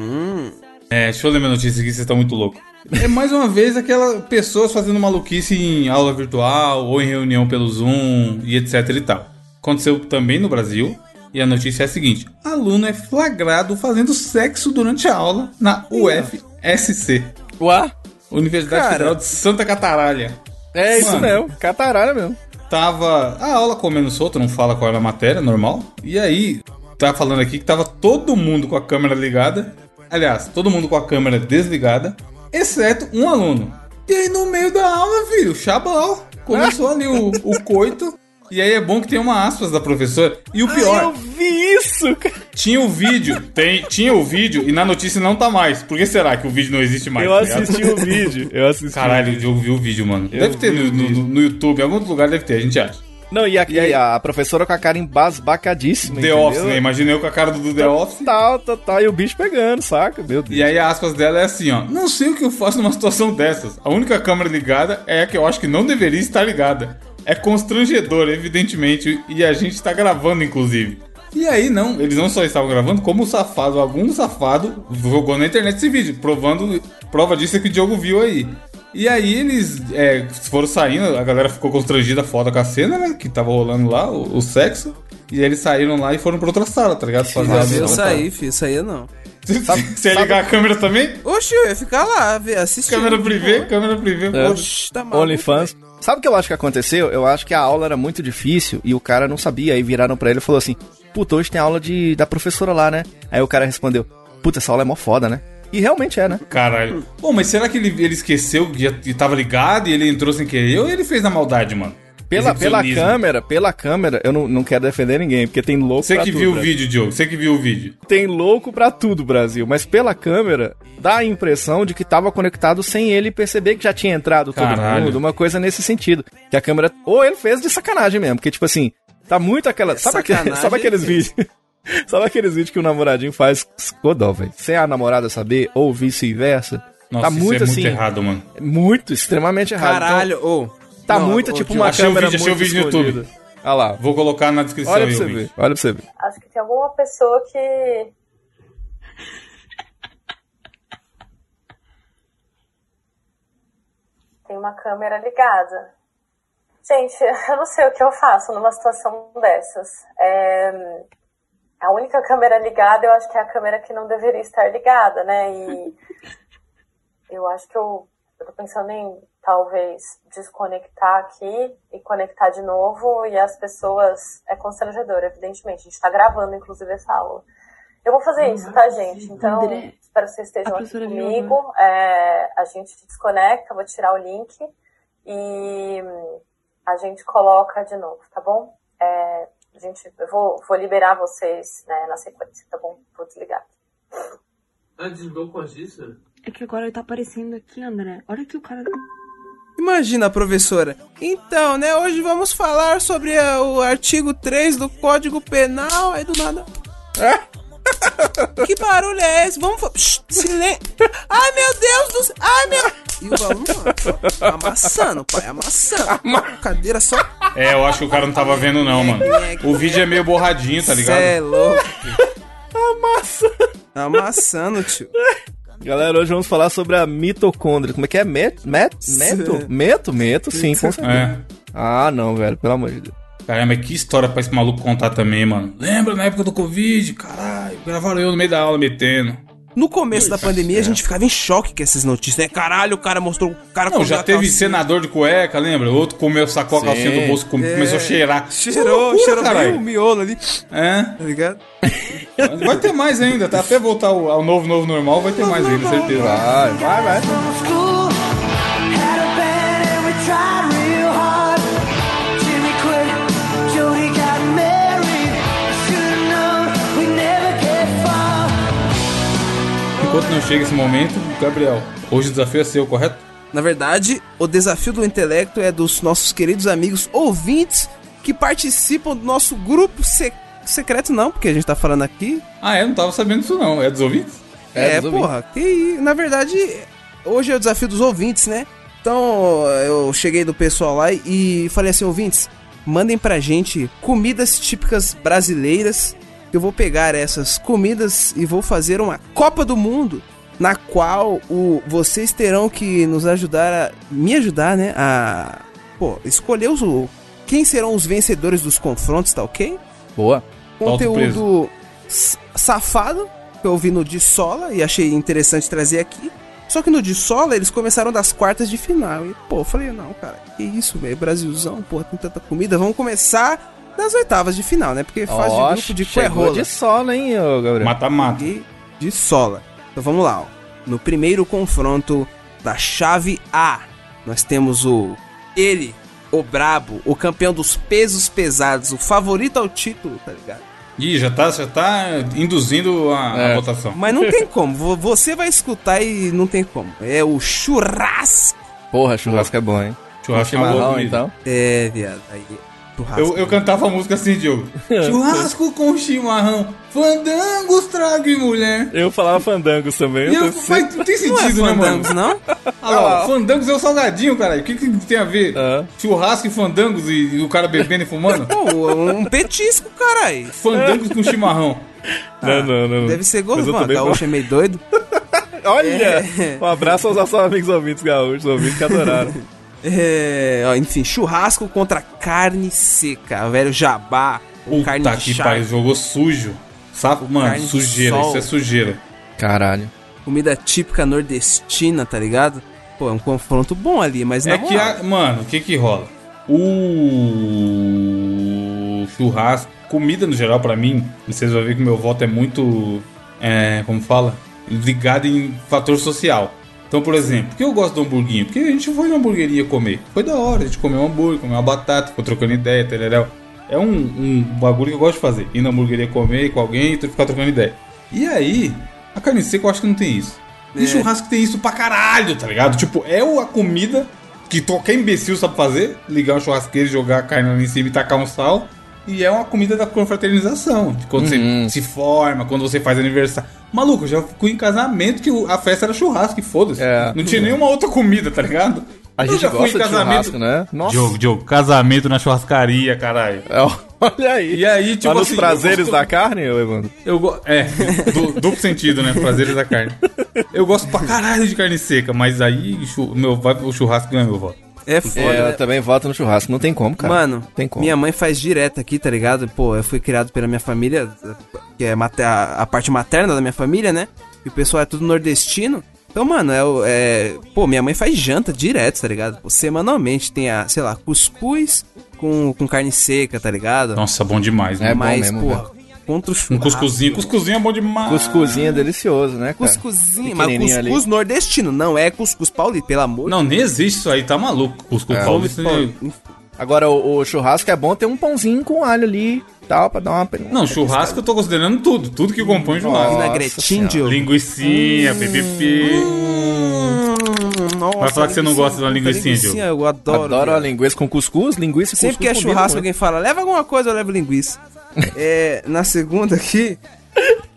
É, deixa eu ler minha notícia aqui, vocês estão muito loucos. É mais uma vez aquela pessoas fazendo maluquice em aula virtual ou em reunião pelo Zoom e etc e tal. Aconteceu também no Brasil e a notícia é a seguinte: aluno é flagrado fazendo sexo durante a aula na UFSC, Ué? Universidade Cara. Federal de Santa Cataralha. É isso Mano. mesmo, cataralho mesmo. Tava a aula comendo solto, não fala qual era a matéria, normal. E aí, tá falando aqui que tava todo mundo com a câmera ligada. Aliás, todo mundo com a câmera desligada, exceto um aluno. E aí, no meio da aula, filho, chablau. Começou ali o, o coito. E aí é bom que tem uma aspas da professora. E o pior, Eu vi isso, cara. tinha o vídeo, tem, tinha o vídeo e na notícia não tá mais. Por que será que o vídeo não existe mais? Eu tá assisti o vídeo. Eu assisti. Caralho, o Diogo viu o vídeo, mano. Eu deve ter vi no, no- no YouTube, em algum outro lugar deve ter, a gente acha. Não, e a, e a professora com a cara embasbacadíssima. The entendeu? Office, né? Imaginei eu com a cara do The Office. Tal, tal, tal. E o bicho pegando, saca? Meu Deus. E aí a aspas dela é assim, ó. Não sei o que eu faço numa situação dessas. A única câmera ligada é a que eu acho que não deveria estar ligada. É constrangedor, evidentemente, e a gente tá gravando, inclusive. E aí, não, eles não só estavam gravando, como o safado, algum safado, jogou na internet esse vídeo, provando, prova disso é que o Diogo viu aí. E aí eles é, foram saindo, a galera ficou constrangida foda com a cena, né? Que tava rolando lá, o, o sexo. E aí eles saíram lá e foram pra outra sala, tá ligado? Fazer a Eu ação, saí, filho. Saía não. tá? Você ia ligar a câmera também? Oxe, eu ia ficar lá, ver, assistir. Câmera privê, câmera privê. É. Oxe, tá maluco. OnlyFans. Sabe o que eu acho que aconteceu? Eu acho que a aula era muito difícil e o cara não sabia. Aí viraram pra ele e falou assim: Puta, hoje tem aula de, da professora lá, né? Aí o cara respondeu: Puta, essa aula é mó foda, né? E realmente é, né? Caralho. Bom, mas será que ele, ele esqueceu que tava ligado e ele entrou sem querer? Ou ele fez na maldade, mano? Pela, pela câmera, pela câmera, eu não, não quero defender ninguém, porque tem louco Você pra que tudo, viu o Brasil. vídeo, Diogo. Você que viu o vídeo. Tem louco pra tudo, Brasil. Mas pela câmera, dá a impressão de que tava conectado sem ele perceber que já tinha entrado todo Caralho. mundo. Uma coisa nesse sentido. Que a câmera. Ou ele fez de sacanagem mesmo. Porque, tipo assim, tá muito aquela. Sabe, aquele- sacanagem sabe aqueles ele vídeos. sabe aqueles vídeos que o namoradinho faz codó, velho? Sem a namorada saber, ou vice-versa. Nossa, tá muito é assim. muito errado, mano. Muito, extremamente errado. Então, Caralho, ô. tá Não, muito ô, tipo uma achei o câmera vídeo, achei o muito vídeo no YouTube. Olha lá. Vou colocar na descrição Olha aí pra você o ver. Olha pra você ver. Acho que tem alguma pessoa que. Tem uma câmera ligada. Gente, eu não sei o que eu faço numa situação dessas. É, A única câmera ligada, eu acho que é a câmera que não deveria estar ligada, né? E eu acho que eu, eu tô pensando em talvez desconectar aqui e conectar de novo e as pessoas é constrangedor, evidentemente. A gente tá gravando, inclusive, essa aula. Eu vou fazer isso, tá, gente? Então, André, espero que vocês estejam aqui comigo. É, a gente desconecta, vou tirar o link e a gente coloca de novo, tá bom? É, gente, eu vou, vou liberar vocês né, na sequência, tá bom? Vou desligar. Ah, desligou com disso? É que agora ele tá aparecendo aqui, André. Olha que o cara. Imagina a professora. Então, né, hoje vamos falar sobre ah, o artigo 3 do Código Penal. Aí do nada. que barulho é esse? Vamos. Shh, Silêncio. Ai, meu Deus do céu. Ai, meu. E o aluno ó, amassando, pai, amassando. Cadeira só. É, eu acho que o cara não tava vendo, não, mano. O vídeo é meio borradinho, tá Cê ligado? é louco. Amassando. Amassando, tio. Galera, hoje vamos falar sobre a mitocôndria. Como é que é? Met, met, meto? Meto? Meto, sim, com certeza. É. Ah, não, velho, pelo amor de Deus. Caramba, que história pra esse maluco contar também, mano. Lembra na época do Covid? Caralho, gravaram eu no meio da aula metendo. No começo da pandemia, a gente ficava em choque com essas notícias, né? Caralho, o cara mostrou. O cara Não, já teve calcinha. senador de cueca, lembra? Outro comeu, sacou a calcinha do bolso, com- começou a cheirar. É. Cheirou, Loucura, cheirou bem caralho. o miolo ali, É. tá ligado? Vai ter mais ainda, tá? Até voltar ao, ao novo, novo normal, vai ter mais ainda, certeza. Vai, vai, vai. Enquanto não chega esse momento, Gabriel, hoje o desafio é seu, correto? Na verdade, o desafio do intelecto é dos nossos queridos amigos ouvintes que participam do nosso grupo se- secreto, não, porque a gente tá falando aqui. Ah, é? Não tava sabendo disso não. É dos ouvintes? É, É, dos porra, que na verdade, hoje é o desafio dos ouvintes, né? Então, eu cheguei do pessoal lá e falei assim, ouvintes, mandem pra gente comidas típicas brasileiras. Eu vou pegar essas comidas e vou fazer uma Copa do Mundo na qual o, vocês terão que nos ajudar a me ajudar, né, a pô, escolher os quem serão os vencedores dos confrontos, tá OK? Boa. Conteúdo safado que eu vi no de Sola e achei interessante trazer aqui. Só que no de Sola eles começaram das quartas de final. E, pô, eu falei, não, cara, que isso, velho, Brasilzão, pô, tem tanta comida. Vamos começar das oitavas de final, né? Porque faz de grupo de chegou de sola, hein, ô, Gabriel. Mata-mata. e de Sola. Então vamos lá, ó. No primeiro confronto da chave A, nós temos o ele, o brabo, o campeão dos pesos pesados, o favorito ao título, tá ligado? Ih, já tá, já tá induzindo a, a É. votação. Mas não tem como, vo- você vai escutar e não tem como. É o churrasco. Porra, churrasco é bom, hein? Churrasco é comida. então. É, viado. Aí, churrasco. Eu, eu cantava a música assim, Diogo. Churrasco com chimarrão, fandangos, trago e mulher. Eu falava fandangos também. Eu eu, mas não tem Não é sentido, né, mano? não? Olha lá, ó, fandangos é o salgadinho, caralho. O que, que tem a ver? Ah. Churrasco e fandangos e, e o cara bebendo e fumando? Pô, um petisco, caralho. Fandangos com chimarrão. Não, não, não. Deve ser gostoso, mano. também Gaúcho é meio doido. Olha! É. Um abraço aos nossos amigos ouvintes gaúchos, ouvintes que adoraram. É, ó, enfim, churrasco contra carne seca, velho jabá, ou carne Puta de que pariu, jogou sujo. Sapo, mano, Carne sujeira, isso é sujeira. Caralho. Comida típica nordestina, tá ligado? Pô, é um confronto bom ali, mas É na que, a, mano, o que que rola? O churrasco, comida no geral pra mim, vocês vão ver que o meu voto é muito, é, como fala, ligado em fator social. Então, por exemplo, por que eu gosto do hamburguinho? Porque a gente foi na hamburgueria comer. Foi da hora, a gente comeu um hambúrguer, comeu uma batata, ficou trocando ideia, tereréu. É um, um bagulho que eu gosto de fazer. Ir na hamburgueria comer com alguém e ficar trocando ideia. E aí, a carne seca eu acho que não tem isso. E É. churrasco tem isso pra caralho, tá ligado? Tipo, é a comida que qualquer imbecil sabe fazer. Ligar um churrasqueiro, jogar a carne ali em cima e tacar um sal. E é uma comida da confraternização. De quando Uhum. você se forma, quando você faz aniversário. Maluco, eu já fui em casamento que a festa era churrasco e foda-se. É. Não tinha nenhuma outra comida, tá ligado? A Eu gente já fui gosta em de churrasco, né? Nossa. Diogo, Diogo, casamento na churrascaria, caralho. É, Olha aí. E aí, tipo Lá nos assim, prazeres eu gosto- da carne, Evandro? Eu go... É, du- duplo sentido, né? Prazeres da carne. Eu gosto pra caralho de carne seca, mas aí meu, vai, o churrasco ganha meu voto. É foda, É, né? eu também voto no churrasco. Não tem como, cara. Mano, tem como. minha mãe faz direto aqui, tá ligado? Pô, eu fui criado pela minha família, que é a, a parte materna da minha família, né? E o pessoal é tudo nordestino. Então, mano, é, o- é. Pô, minha mãe faz janta direto, tá ligado? Pô, semanalmente tem a, sei lá, cuscuz com, com carne seca, tá ligado? Nossa, bom demais, né? É bom Mas, mesmo, porra, contra o Um churrasco. cuscuzinho. Cuscuzinho é bom demais. Cuscuzinho é delicioso, né, cara? Cuscuzinho, mas Pequenininho ali. cuscuz nordestino, não é cuscuz paulista, pelo amor Não, nem existe isso aí, tá maluco. Cuscuz É. paulista. Agora, o, o churrasco é bom ter um pãozinho com alho ali. tal, pra dar uma... Não, churrasco eu tô considerando tudo. Tudo que compõe churrasco. Vinagretinho, Diogo. Linguicinha, PPP. Hum, nossa, Vai falar que você não gosta de uma linguicinha, Diogo. eu adoro. Adoro a linguiça com cuscuz, linguiça e Sempre que é cuscuz churrasco, alguém fala, leva alguma coisa, eu levo linguiça. É, na segunda aqui.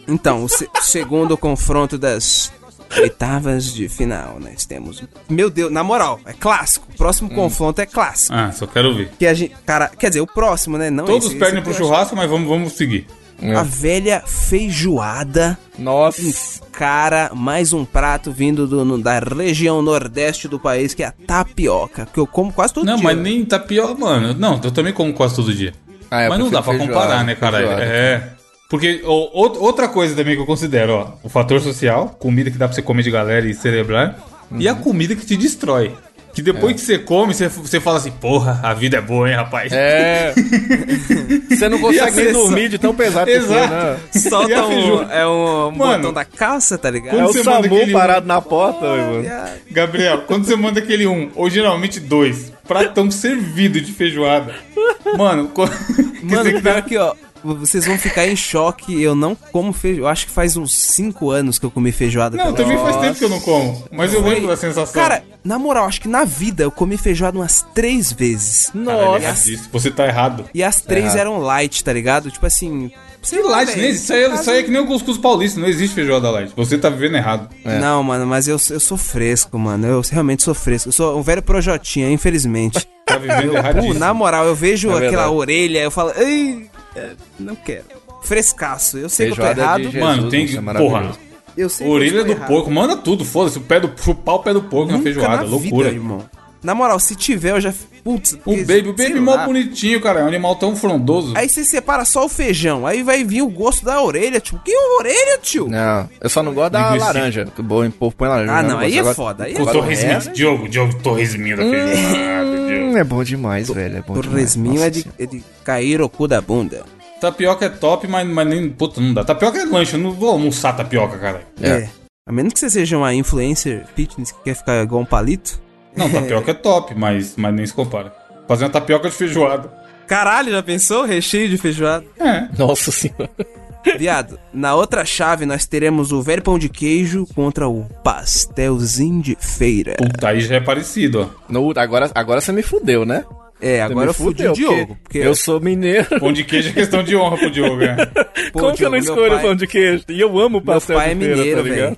Então, o se- segundo confronto das oitavas de final, nós temos. Meu Deus, na moral, é clássico. O próximo confronto é clássico. Ah, só quero ver. Que a gente. Cara, quer dizer, o próximo, né? Não Todos esse- perdem esse pro churrasco, mas vamos, vamos seguir. acho- A velha feijoada. Nossa. Cara, mais um prato vindo do- no- da região nordeste do país, que é a tapioca. Que eu como quase todo Não, dia. mas nem tapioca, mano. Não, eu também como quase todo dia. Ah, eu mas não dá pra prefiro comparar, feijoada, né, cara? feijoada. É. Porque outra coisa também que eu considero, ó, o fator social, comida que dá pra você comer de galera e celebrar, e a Uhum. comida que te destrói. Que depois que você come, você, você fala assim, porra, a vida é boa, hein, rapaz? É. Você não consegue nem dormir de tão pesado que foi, Exato. né? Solta um, feijoada? é um Mano, botão da calça, tá ligado? É o Samu parado na porta, mano. Gabriel, quando você manda aquele um, ou geralmente dois, pratão servido de feijoada. Mano, co- que Mano, pior que, ó, vocês vão ficar em choque. Eu não como feijoada. Eu acho que faz uns 5 anos que eu comi feijoada. Não, também faz tempo que eu não como. Mas eu lembro da sensação. Cara, na moral, acho que na vida eu comi feijoada umas três vezes. Caralho, é disso. Você tá errado. E as três eram light, tá ligado? Tipo assim. Sei lá, Light, velho. nem existe. Isso aí, é- isso aí é que nem o cuscuz paulista, não existe feijoada light. Você tá vivendo errado. Não, mano, mas eu, eu sou fresco, mano. Eu realmente sou fresco. Eu sou um velho projotinha, infelizmente. Tá vivendo erradíssimo. na moral, eu vejo É aquela verdade. orelha, eu falo, ei, é, não quero. Frescaço. Eu sei que eu Feijoada tô errado. de Jesus, Mano, tem isso que. é porra. Eu sei que eu Orelha do errado. porco, manda tudo, foda-se. O pé do, chupar o pé do porco na Nunca feijoada, na loucura. Vida, irmão. Na moral, se tiver, eu já. Putz, o porque, baby, o baby mó lá. bonitinho, cara. É um animal tão frondoso. Aí você separa só o feijão, aí vai vir o gosto da orelha, tio. Que orelha, tio? Não, eu só não gosto da Linguiça. laranja. Bom povo põe laranja. Ah, eu não, aí gosto. é Agora- foda. Aí é Com foda. torresminho. Diogo, Diogo, torresminho da feijoada, Diogo. Hum, é bom demais, velho. É bom Torresminho demais. é de, é de cair o cu da bunda. Tapioca é top, mas, mas nem. Puta, não dá. Tapioca é lanche, eu não vou almoçar tapioca, cara. É. A menos que você seja uma influencer fitness que quer ficar igual um palito. Não, tapioca é top, mas, mas nem se compara. Fazer uma tapioca de feijoada. Caralho, já pensou? Recheio de feijoada. É. Nossa senhora. Viado, na outra chave nós teremos o velho pão de queijo contra o pastelzinho de feira. Puta, aí já é parecido, ó. No, agora, agora você me fudeu, né? É, agora eu fudi o Diogo. Porque, Eu sou mineiro. Pão de queijo é questão de honra pro Diogo, né? pô, Como que eu Diogo, não meu escolho pai- pão de queijo? E eu amo Meu pastel pai é de feira, mineiro, tá ligado?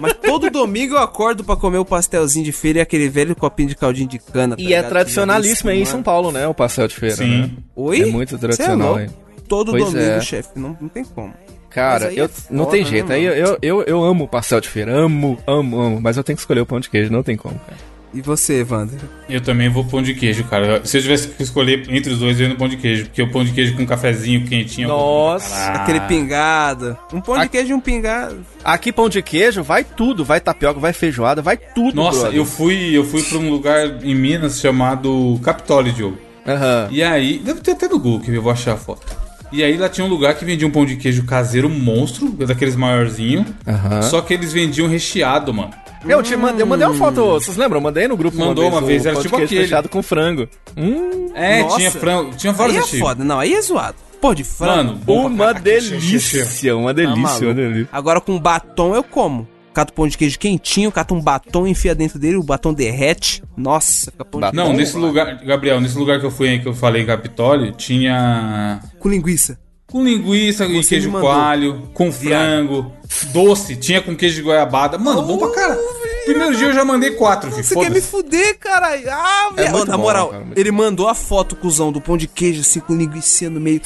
Mas todo domingo eu acordo pra comer o pastelzinho de feira e aquele velho copinho de caldinho de cana. tá E é ligado? tradicionalíssimo aí em São Paulo, né? O pastel de feira, Sim. né? Oi? É muito Cê tradicional, hein? Todo Pois domingo, é. chefe. Não, não tem como. Cara, aí eu, é não foda, tem né, jeito. Aí eu, eu, eu, eu amo pastel de feira. Amo, amo, amo. Mas eu tenho que escolher o pão de queijo. Não tem como, cara. E você, Wander? Eu também vou pão de queijo, cara. Se eu tivesse que escolher entre os dois, eu ia no pão de queijo. Porque o pão de queijo com um cafezinho quentinho. pra Nossa. Aquele pingado. Um pão de Ah. queijo e um pingado. Aqui pão de queijo, vai tudo. Vai tapioca, vai feijoada, vai tudo, Nossa, brother. eu fui, eu fui pra um lugar em Minas chamado Capitólio, Diogo. Aham. E aí, deve ter até no Google que eu vou achar a foto. E aí lá tinha um lugar que vendia um pão de queijo caseiro monstro, daqueles maiorzinho. Aham. Só que eles vendiam recheado, mano. Eu te mandei, eu mandei uma foto, vocês lembram? Eu mandei no grupo Mandou uma vez, o era pão tipo aquele. fechado com frango. Hum, É, Nossa. tinha frango, tinha Aí vários é recheios. foda. Não, aí é zoado. Pô, de frango. Mano, uma delícia, uma Tá delícia, uma delícia. Agora com batom eu como. Cato pão de queijo quentinho, cato um batom, enfia dentro dele, o batom derrete. Nossa, fica pão de Batom? Não, nesse lugar, Gabriel, nesse lugar que eu fui aí, que eu falei em Capitólio, tinha com linguiça. com linguiça, com Você queijo me mandou. coalho, com frango, doce, tinha com queijo de goiabada. Mano, bom pra cara. Primeiro dia eu já mandei quatro, filho. Você quer me fuder, caralho? Ah, velho. muito Na moral, cara. ele mandou a foto, cuzão, do pão de queijo, assim, com linguiça no meio.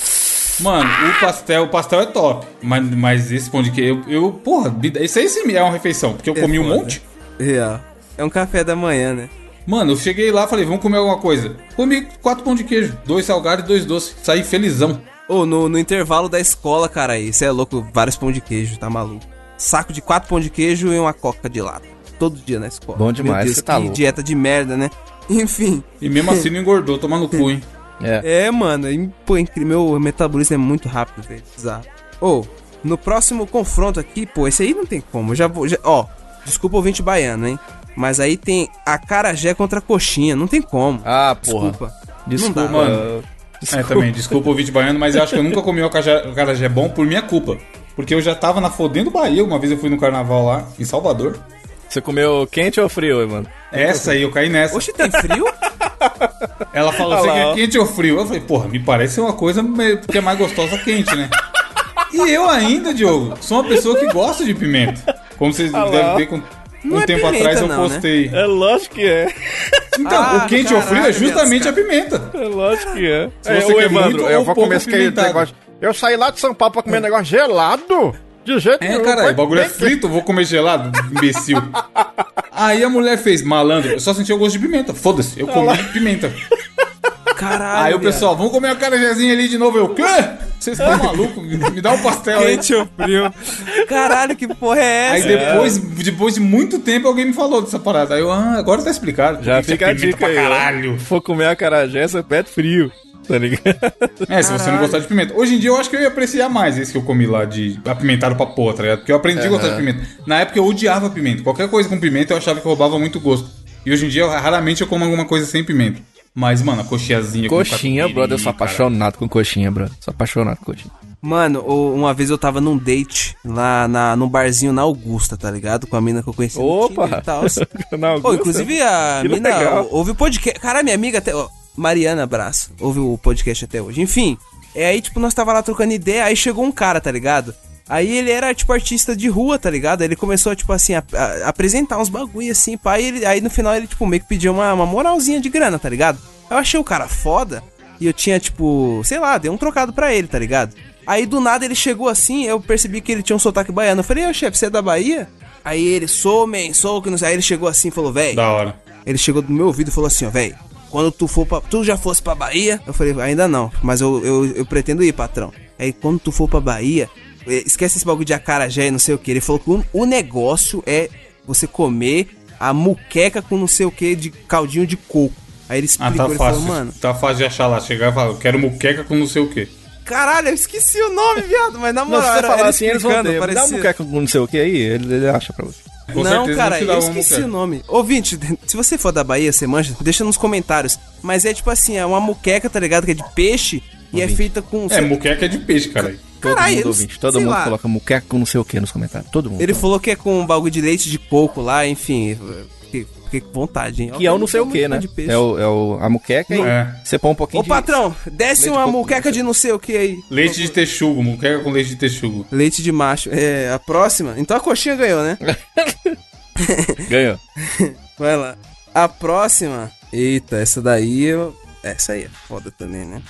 Mano, o pastel, o pastel é top. Mas, mas esse pão de queijo, eu, eu porra, isso aí sim é uma refeição, porque eu É comi um foda. monte. Real. É um café da manhã, né? Mano, eu cheguei lá, falei, vamos comer alguma coisa. Comi quatro pão de queijo, dois salgados e dois doces. Saí felizão. Ô, no, no intervalo da escola, cara, aí, você é louco, vários pão de queijo, tá maluco. Saco de quatro pão de queijo e uma coca de lata. Todo dia na escola. Bom demais, Meu Deus, você tá que louco. dieta de merda, né? Enfim. E mesmo assim não engordou, tomar no cu, hein? É. É, mano, pô, incrível, meu metabolismo é muito rápido, velho. Bizarro. Ô, no próximo confronto aqui, pô, esse aí não tem como. Eu já vou. já- ó, desculpa o ouvinte baiano, hein? Mas aí tem a Carajé contra a Coxinha. Não tem como. Ah, porra. Desculpa. Desculpa, Não dá, mano. É, também, desculpa o ouvinte baiano, mas eu acho que eu nunca comi o acarajé bom por minha culpa. Porque eu já tava na Fodendo Bahia, uma vez eu fui no carnaval lá, em Salvador. Você comeu quente ou frio, mano? Essa aí, eu caí nessa. Oxe, tem frio? Ela falou, Olha você quer quente ou frio? Eu falei, porra, me parece uma coisa que é mais gostosa quente, né? E eu ainda, Diogo, sou uma pessoa que gosta de pimenta. Como vocês lá, devem ver, com, Não um é tempo pimenta, atrás eu não, né? postei. É lógico que é. Então, Ah, o quente ou frio é justamente a pimenta. É lógico que é. Se é você ô, quer Evandro, muito eu ou vou pouco comer esse negócio. Eu saí lá de São Paulo pra comer negócio gelado. De jeito É, nenhum. cara, Foi o bagulho é frito, eu vou comer gelado, imbecil. Aí a mulher fez, malandro, eu só senti o gosto de pimenta. Foda-se, eu comi pimenta. Caralho. Aí o pessoal, vamos comer a carajézinha ali de novo. Eu, quê? Vocês estão malucos? Me, me dá um pastel aí. Quente ou frio? Caralho, que porra é Aí essa? depois, depois de muito tempo, alguém me falou dessa parada. Aí eu, ah, agora tá explicado. Já fica a dica aí. caralho. Se for comer acarajé, você pede frio. Tá ligado? É, se você não gostar de pimenta. Hoje em dia eu acho que eu ia apreciar mais esse que eu comi lá de apimentado pra porra, tá ligado? Porque eu aprendi a gostar de pimenta. Na época eu odiava pimenta. Qualquer coisa com pimenta eu achava que roubava muito gosto. E hoje em dia, eu, raramente eu como alguma coisa sem pimenta. Mas, mano, a coxinhazinha com Coxinha, brother. Eu sou cara. apaixonado com coxinha, brother. Sou apaixonado com coxinha. Mano, uma vez eu tava num date lá na, num barzinho na Augusta, tá ligado? Com a mina que eu conheci. no Opa! Tinder e tal. Na Pô, Augusta. inclusive a Que mina legal. ouve o podcast. Cara, minha amiga até. ó, Mariana Abraço. Ouve o podcast até hoje. Enfim. É aí, tipo, nós tava lá trocando ideia, aí chegou um cara, tá ligado? Aí ele era, tipo, artista de rua, tá ligado? Ele começou, tipo assim, a, a- apresentar uns bagulho assim, pá. Ele, aí no final ele, tipo, meio que pediu uma, uma moralzinha de grana, tá ligado? Eu achei o cara foda. E eu tinha, tipo, sei lá, dei um trocado pra ele, tá ligado? Aí do nada ele chegou assim, eu percebi que ele tinha um sotaque baiano. Eu falei, ô chefe, você é da Bahia? Aí ele, sou, man, sou, que não sei. Aí ele chegou assim e falou, véi. Da hora. Ele chegou do meu ouvido e falou assim, ó, véi, quando tu for pra. Tu já fosse pra Bahia? Eu falei, ainda não, mas eu, eu, eu pretendo ir, patrão. Aí quando tu for pra Bahia, eh, esquece esse bagulho de acarajé e não sei o que. Ele falou que o, negócio é você comer a muqueca com não sei o que de caldinho de coco. Aí ele Ah, explicou, tá ele fácil. falou, mano, Tá fácil de achar lá. Chegar e falar, eu quero muqueca com não sei o quê. caralho, eu esqueci o nome, viado, mas na Não, moral, se você falar ele assim, eles vão ter. Me dá parecia- muqueca com não sei o que aí, ele, ele acha pra você. Com não, cara, te eu esqueci o nome. Ouvinte, se você for da Bahia, você manja, deixa nos comentários. Mas é tipo assim, é uma muqueca, tá ligado? Que é de peixe e é feita com. É, muqueca é de peixe, cara. Todo Caralho, mundo ouvinte. Todo mundo lá. coloca muqueca com não sei o que nos comentários. Todo mundo. Ele falou que é com um bagulho de leite de coco lá, enfim. Com vontade, hein? Que é o Eu não sei o que, né? fã de peixe. É, o, é o, a muqueca e É. você põe um pouquinho Ô de... patrão, desce Leite uma de muqueca de não sei o que aí. Leite de texugo, muqueca com leite de texugo. Leite de macho. É, a próxima. Então a coxinha ganhou, né? Ganhou. Vai lá. A próxima. Eita, essa daí eu. Essa aí é foda também, né?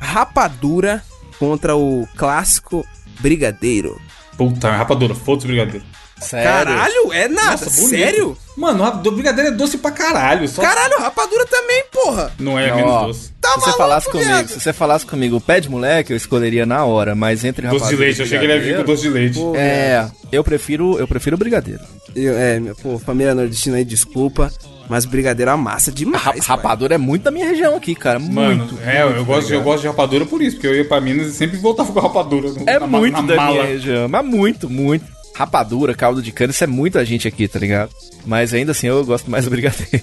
Rapadura contra o clássico Brigadeiro. Puta, rapadura, foda-se brigadeiro. Sério? Caralho, é nada, Nossa, sério? Mano, rapadura, brigadeiro é doce pra caralho. Só... Caralho, rapadura também, porra. Não é Não, menos ó, doce. Tá se você maluco, falasse comigo, viado? se você falasse comigo pé de moleque, eu escolheria na hora, mas entre Doce de rapadura e leite, eu achei que ele ia vir com doce de leite. Pô, É, eu prefiro, eu prefiro o brigadeiro. Eu, é, pô, família nordestina aí, desculpa, mas brigadeiro amassa A demais. ra- pai. rapadura é muito da minha região aqui, cara. Mano, muito. é, eu, gosto, de- eu gosto de rapadura por isso, porque eu ia pra Minas e sempre voltava com rapadura. É na muito na da mala. minha região, mas muito, muito. Rapadura, caldo de cana, isso é muita gente aqui, tá ligado? Mas ainda assim eu gosto mais do brigadeiro.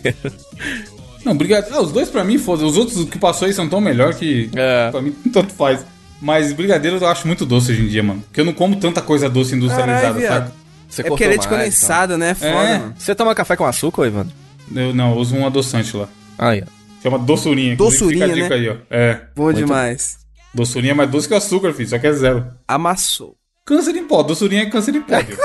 Não, brigadeiro. Ah, os dois pra mim, foda Os outros que passou aí são tão melhor que. É. Pra mim, tanto faz. Mas brigadeiro eu acho muito doce hoje em dia, mano. Porque eu não como tanta coisa doce industrializada, viado. sabe? Você É porque é leite condensado, né? Foda, É. mano. então. Você toma café com açúcar, Ivan? Eu não, eu uso um adoçante lá. Aí, ó. Chama doçurinha. Doçurinha, Fica a dica né? aí, ó. É. Bom demais. Doçurinha é mais doce que o açúcar, filho. Só que é zero. Amassou. Câncer em pó. Doçurinha é câncer em pó. viu?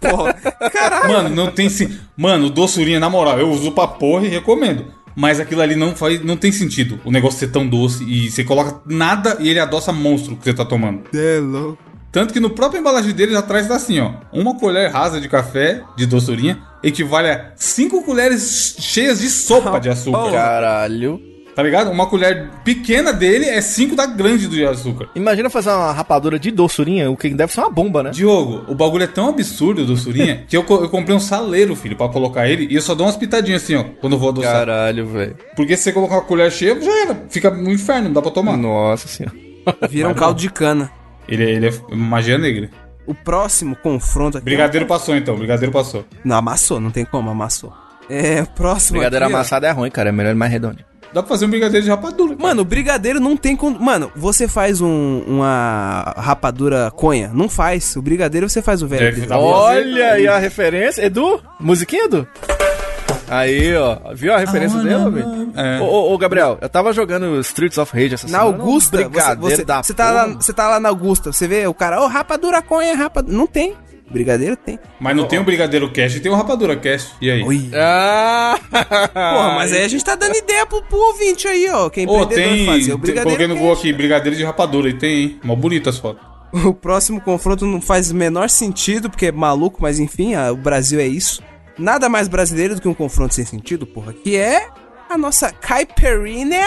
Porra, caralho. Mano, não tem sim. Mano, doçurinha, na moral, eu uso pra porra e recomendo. Mas aquilo ali não faz, não tem sentido. O negócio ser tão doce e você coloca nada e ele adoça monstro que você tá tomando. É louco. Tanto que no próprio embalagem dele já traz assim, ó. Uma colher rasa de café de doçurinha equivale a 5 colheres cheias de sopa de açúcar. Caralho. Tá ligado? Uma colher pequena dele é 5 da grande do de açúcar. Imagina fazer uma rapadura de doçurinha, o que deve ser uma bomba, né? Diogo, o bagulho é tão absurdo, doçurinha, que eu, co- eu comprei um saleiro, filho, pra colocar ele, e eu só dou umas pitadinhas assim, ó, quando eu vou adoçar. Caralho, velho. Porque se você colocar uma colher cheia, já era. Fica no inferno, não dá pra tomar. Nossa senhora. Vira um caldo de cana. Ele, é- ele é magia negra. O próximo confronto aqui. Brigadeiro passou então, brigadeiro passou. Não, amassou, não tem como, amassou. É, o próximo. Brigadeiro aqui, ó. amassado é ruim, cara. É melhor mais redondo. Dá pra fazer um brigadeiro de rapadura. cara. Mano, o brigadeiro não tem. Con... Mano, você faz um- uma rapadura conha? Não faz. O brigadeiro você faz o velho. Dar pra Olha aí a referência. Edu, musiquinha, Edu? Aí, ó. Viu a referência dele, velho? É. Ô, ô, ô, Gabriel, eu tava jogando Streets of Rage essa Na semana. Augusta, um você, brigadeiro você, você tá lá, você tá lá na Augusta, você vê o cara, ô, rapadura conha, rapadura. Não tem. Brigadeiro tem. Mas não tem um brigadeiro cash e tem um rapadura cash. E aí? Oi. Ah! Porra, mas aí a gente tá dando ideia pro, pro ouvinte aí, ó. Quem empreendedor tem. fazer o tem brigadeiro. coloquei no Google cash. aqui, brigadeiro de rapadura. E tem, hein? Mó bonito as fotos. O próximo confronto não faz o menor sentido, porque é maluco, mas enfim, a- o Brasil é isso. Nada mais brasileiro do que um confronto sem sentido, porra. Que é a nossa caipirinha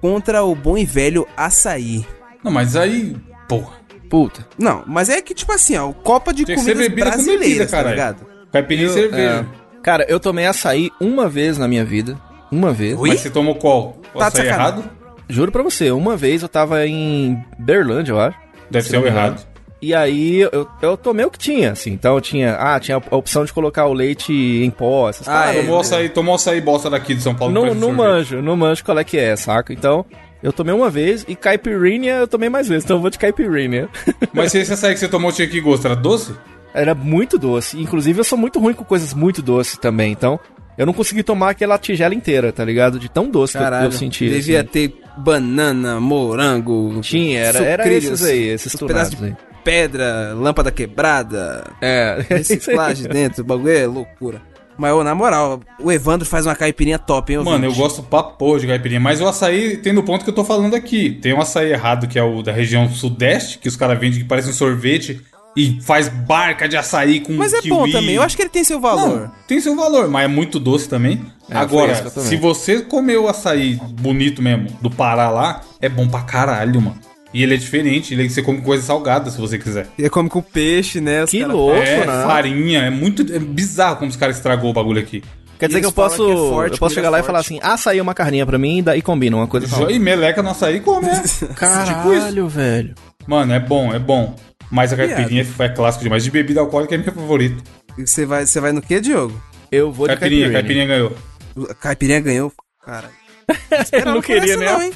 contra o bom e velho açaí. Não, mas aí. Porra. Puta. Não, mas é que, tipo assim, ó, Copa de Tinha comidas bebida com brasileiras, bebida, tá ligado? Caipirinha e É. cerveja. Cara, eu tomei açaí uma vez na minha vida. Uma vez. Mas você tomou qual? O Tá açaí errado? Juro pra você, uma vez eu tava em Berlândia, eu acho. Deve Se ser o errado. E aí eu, eu tomei o que tinha, assim. Então eu tinha. Ah, tinha a opção de colocar o leite em pó, essas Ah, paradas. é. Tomou açaí, tomou açaí bosta daqui de São Paulo. Não, não manjo, não manjo qual é que é, saca? Então, eu tomei uma vez e caipirinha eu tomei mais vezes, então eu vou de caipirinha. Mas esse açaí que você tomou tinha que gosto? Era doce? Era muito doce. Inclusive, eu sou muito ruim com coisas muito doces também, então eu não consegui tomar aquela tigela inteira, tá ligado? De tão doce que eu- Caralho, senti. devia assim. ter banana, morango. Tinha, era, era esses aí, esses pedaços de aí. pedra, lâmpada quebrada, É, reciclagem dentro, o bagulho é loucura. Mas, ô, na moral, o Evandro faz uma caipirinha top, hein, Mano, eu gosto pra porra de caipirinha. Mas o açaí tem no ponto que eu tô falando aqui. Tem um açaí errado, que é o da região sudeste, que os caras vendem que parece um sorvete e faz barca de açaí com Mas é kiwi. bom também, eu acho que ele tem seu valor. Não, tem seu valor, mas é muito doce também. É, Agora, tomei. se você comer o açaí bonito mesmo, do Pará lá, é bom pra caralho, mano. E ele é diferente, ele você come coisa salgada se você quiser. E come com peixe, né? os Que cara- louco, é, né? farinha, é muito é bizarro como os caras estragou o bagulho aqui. Quer dizer que eu posso, que é forte, eu posso chegar lá e forte. falar assim, ah, saiu uma carninha pra mim e daí combina uma coisa com. E meleca no açaí come, é. tipo isso. Caralho, velho. Mano, é bom, é bom. Mas a caipirinha é clássico demais. De bebida alcoólica é minha favorita. E Você vai, você vai no que, Diogo? Eu vou de Caipirinha, caipirinha. caipirinha ganhou. A caipirinha ganhou. Cara. não queria nem não, hein?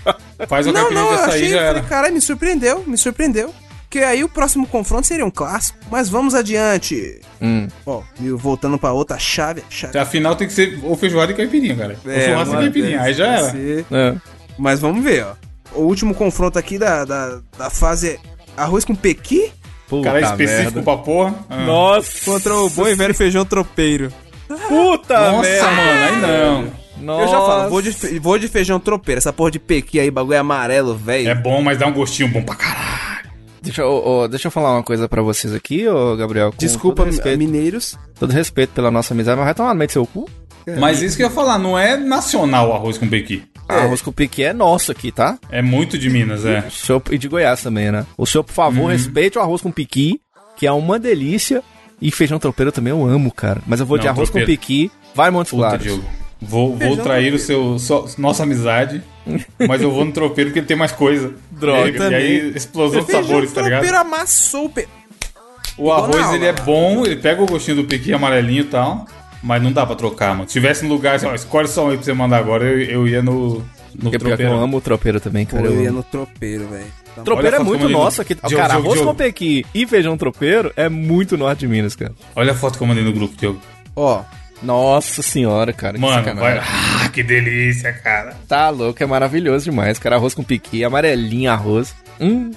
Faz a Não, não, achei. já era. falei, Caralho, me surpreendeu, me surpreendeu. Porque aí o próximo confronto seria um clássico. Mas vamos adiante. Hum. Ó, e voltando pra outra chave. chave. Afinal tem que ser ou feijoada e caipirinha, cara. ou churrasco e caipirinha. Aí já era. É. Mas vamos ver, ó. O último confronto aqui da, da, da fase é arroz com pequi Puta Cara específico merda. pra porra. Ah. Nossa, contra o bom e velho feijão tropeiro. puta Nossa, merda. mano, aí não. Nossa. Eu já falo, vou de, fe- vou de feijão tropeiro. Essa porra de pequi aí, bagulho é amarelo, velho. É bom, mas dá um gostinho bom pra caralho. Deixa, eu- ô, deixa eu falar uma coisa pra vocês aqui, ô Gabriel. com Desculpa, todo respeito, mineiros. todo respeito pela nossa amizade, mas vai tomar no meio do seu cu. Mas isso que eu ia falar, não é nacional o arroz com pequi. Arroz com piqui é nosso aqui, tá? É muito de Minas, é. O senhor, e de Goiás também, né? O senhor, por favor, Uhum. respeite o arroz com piqui, que é uma delícia. E feijão tropeiro também eu amo, cara. Mas eu vou de Não, arroz tropeiro. com piqui, vai Montes Puta, Claros. Diogo. Vou, vou trair o seu, sua- nossa amizade, mas eu vou no tropeiro porque ele tem mais coisa. Droga. E, aí, e aí, explosão de sabores, tá ligado? tropeiro amassou o pe... O arroz, ele é bom, ele pega o gostinho do piqui amarelinho e tal, mas não dá pra trocar, mano. Se tivesse no lugar, assim, ó, escolhe só um aí pra você mandar agora, eu, eu ia no, no eu tropeiro. amo o tropeiro também, cara. eu eu ia no tropeiro, velho. Tá Tropeiro Olha é muito nosso aqui. Diogo, cara, Diogo, arroz Diogo. com pequi e feijão tropeiro é muito norte de Minas, cara. Olha a foto que eu mandei no grupo, Diogo. Ó, Nossa senhora, cara. que Mano, sacanagem. vai... Ah, que delícia, cara. Tá louco, é maravilhoso demais, cara. Arroz com piqui, amarelinho arroz. Hum,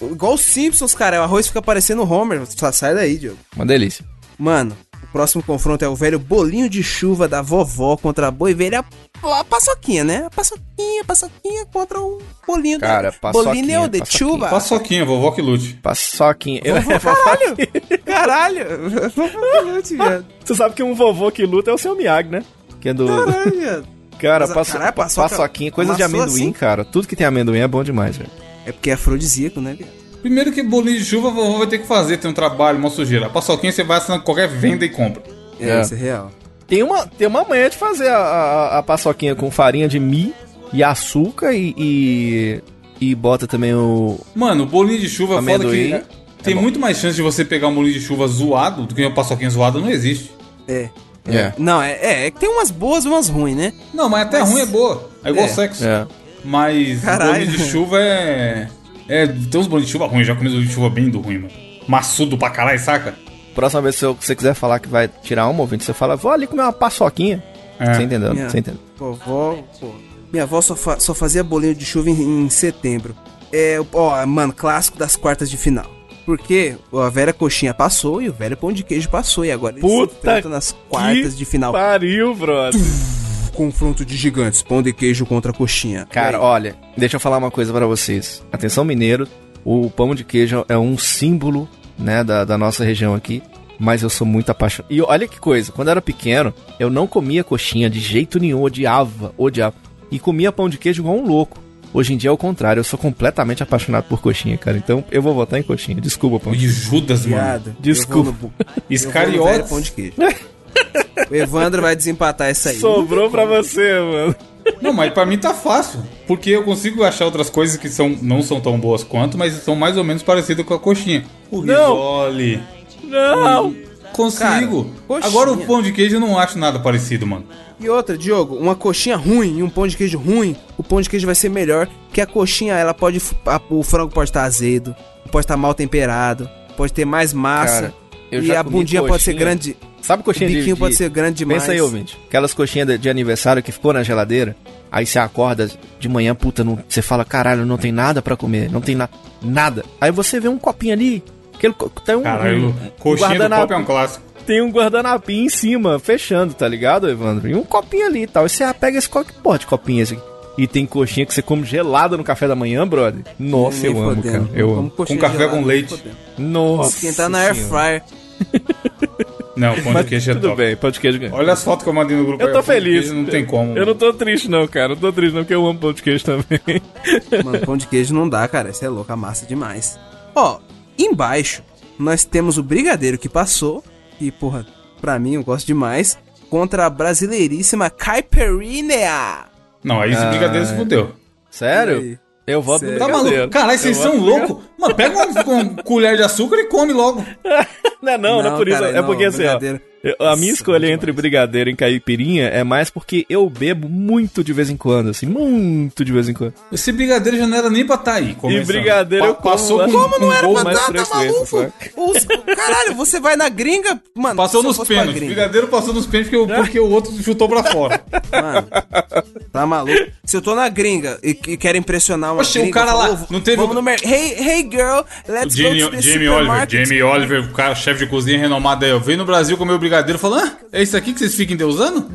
igual os Simpsons, cara. O arroz fica parecendo Homer. Só sai daí, Diogo. uma delícia. Mano, o próximo confronto é o velho bolinho de chuva da vovó contra a boi velha a paçoquinha, né? A paçoquinha, a paçoquinha contra o bolinho Cara, paçoquinha, Bolinho de paçoquinha. chuva. Paçoquinha, vovó que lute. Paçoquinha. Eu- Caralho! Caralho! Vovó que lute, viado. Você sabe que um vovô que luta é o seu Miyagi, né? Que é do. Caralho, viado. Cara, Mas, paço... caralho, paçoca paçoquinha, coisa de amendoim, assim? cara. Tudo que tem amendoim é bom demais, velho. É porque é afrodisíaco, né, viado? Primeiro que bolinho de chuva, a vovó vai ter que fazer, tem um trabalho, uma sujeira. A paçoquinha você vai assinando qualquer venda e compra. É, É. isso é real. Tem uma, tem uma manhã de fazer a, a, a paçoquinha com farinha de mi e açúcar e. e, e bota também o. Mano, o bolinho de chuva, foda Amendoim. que... Tem muito mais chance de você pegar um bolinho de chuva zoado do que uma paçoquinha zoada, não existe. É. É. Não, é, é, é que tem umas boas e umas ruins, né? Não, mas até Mas- ruim é boa. É igual É. sexo. É. Mas Caralho. bolinho de chuva é. É, tem uns bolinhos de chuva ruins, já comi bolinho de chuva bem do ruim, mano. Maçudo pra caralho, saca? Próxima vez, se eu- você quiser falar que vai tirar uma ouvinte, você fala, vou ali comer uma paçoquinha. É. Você entendeu? Minha- Você entendeu? Pô, vó, pô. Minha avó só, fa- só fazia bolinho de chuva em, em setembro. É, ó, mano, clássico das quartas de final. Porque a velha coxinha passou e o velho pão de queijo passou. E agora eles se Puta enfrentam nas quartas de final. Pariu, brother. Confronto de gigantes, pão de queijo contra coxinha. Cara, olha, deixa eu falar uma coisa pra vocês. Atenção, mineiro, o pão de queijo é um símbolo, né, da, da nossa região aqui. Mas eu sou muito apaixonado. E olha que coisa, quando eu era pequeno, eu não comia coxinha de jeito nenhum, odiava, odiava. E comia pão de queijo igual um louco. Hoje em dia é o contrário, eu sou completamente apaixonado por coxinha, cara. Então eu vou votar em coxinha. Desculpa, pão de E Judas, mano. Desculpa. no Iscariotes. pão de queijo. o Evandro vai desempatar essa aí. Sobrou pra você, mano. Não, mas pra mim tá fácil. Porque eu consigo achar outras coisas que são, não são tão boas quanto, mas são mais ou menos parecidas com a coxinha. O Não. risole. Não! Consigo. Cara, coxinha. Agora o pão de queijo eu não acho nada parecido, mano. E outra, Diogo, uma coxinha ruim e um pão de queijo ruim, o pão de queijo vai ser melhor, que a coxinha, ela pode, a- o frango pode estar azedo, pode estar mal temperado, pode ter mais massa, Cara, eu e já a comi bundinha pode ser coxinha. grande, Sabe o coxinha de, biquinho de... pode ser grande demais. Pensa aí, ouvinte. Aquelas coxinhas de, de aniversário que ficou na geladeira. Aí você acorda de manhã, puta, não, você fala, caralho, não tem nada pra comer, não tem na, nada. Aí você vê um copinho ali, aquele, tem um, Caralho, um coxinha do pop é um clássico. tem um guardanapinho em cima, fechando, tá ligado, Evandro? E um copinho ali e tal. E você pega esse co- que porra de copinho é esse aqui. E tem coxinha que você come gelada no café da manhã, brother. Nossa, Nem eu amo, fodendo. cara. Eu amo. Com café gelada, com leite. Nossa. Esquentar na air fryer. Não, o pão de queijo é Tudo top. bem, pão de queijo ganha. Olha as fotos que eu mandei no grupo. Eu aí, tô feliz. queijo Não tem como. Eu não tô triste, não, cara. Não tô triste, não, porque eu amo pão de queijo também. Mano, pão de queijo não dá, cara, isso é louco, a massa demais. Ó, embaixo, nós temos o brigadeiro que passou, e porra, pra mim eu gosto demais, contra a brasileiríssima Caipirinha. Não, aí esse brigadeiro se fudeu. Sério? Eu voto no Tá brigadeiro. maluco? Caralho, vocês são loucos. Mano, pega uma, uma colher de açúcar e come logo. Não, não, não, é por isso. cara, é porque assim, ó. Eu- A minha escolha entre brigadeiro e caipirinha é mais porque eu bebo muito de vez em quando, assim, muito de vez em quando. Esse brigadeiro já não era nem pra estar aí. começando. brigadeiro eu como passou com, lá. com era pra mais tá, tá maluco? Os- caralho, você vai na gringa, mano. Passou eu nos pênaltis. Brigadeiro passou nos pênaltis porque, o- porque o outro chutou pra fora. Mano, tá maluco? Se eu tô na gringa e, e quero impressionar uma Oxe, o cara eu lá, falo, não teve- Vamos no mer- Hey, hey girl, let's go Jamie, to the Jamie Oliver. Jamie Oliver, o cara, chefe de cozinha renomado aí, ó. Veio no Brasil comer o brigadeiro e falou: Ah, é isso aqui que vocês ficam endeusando?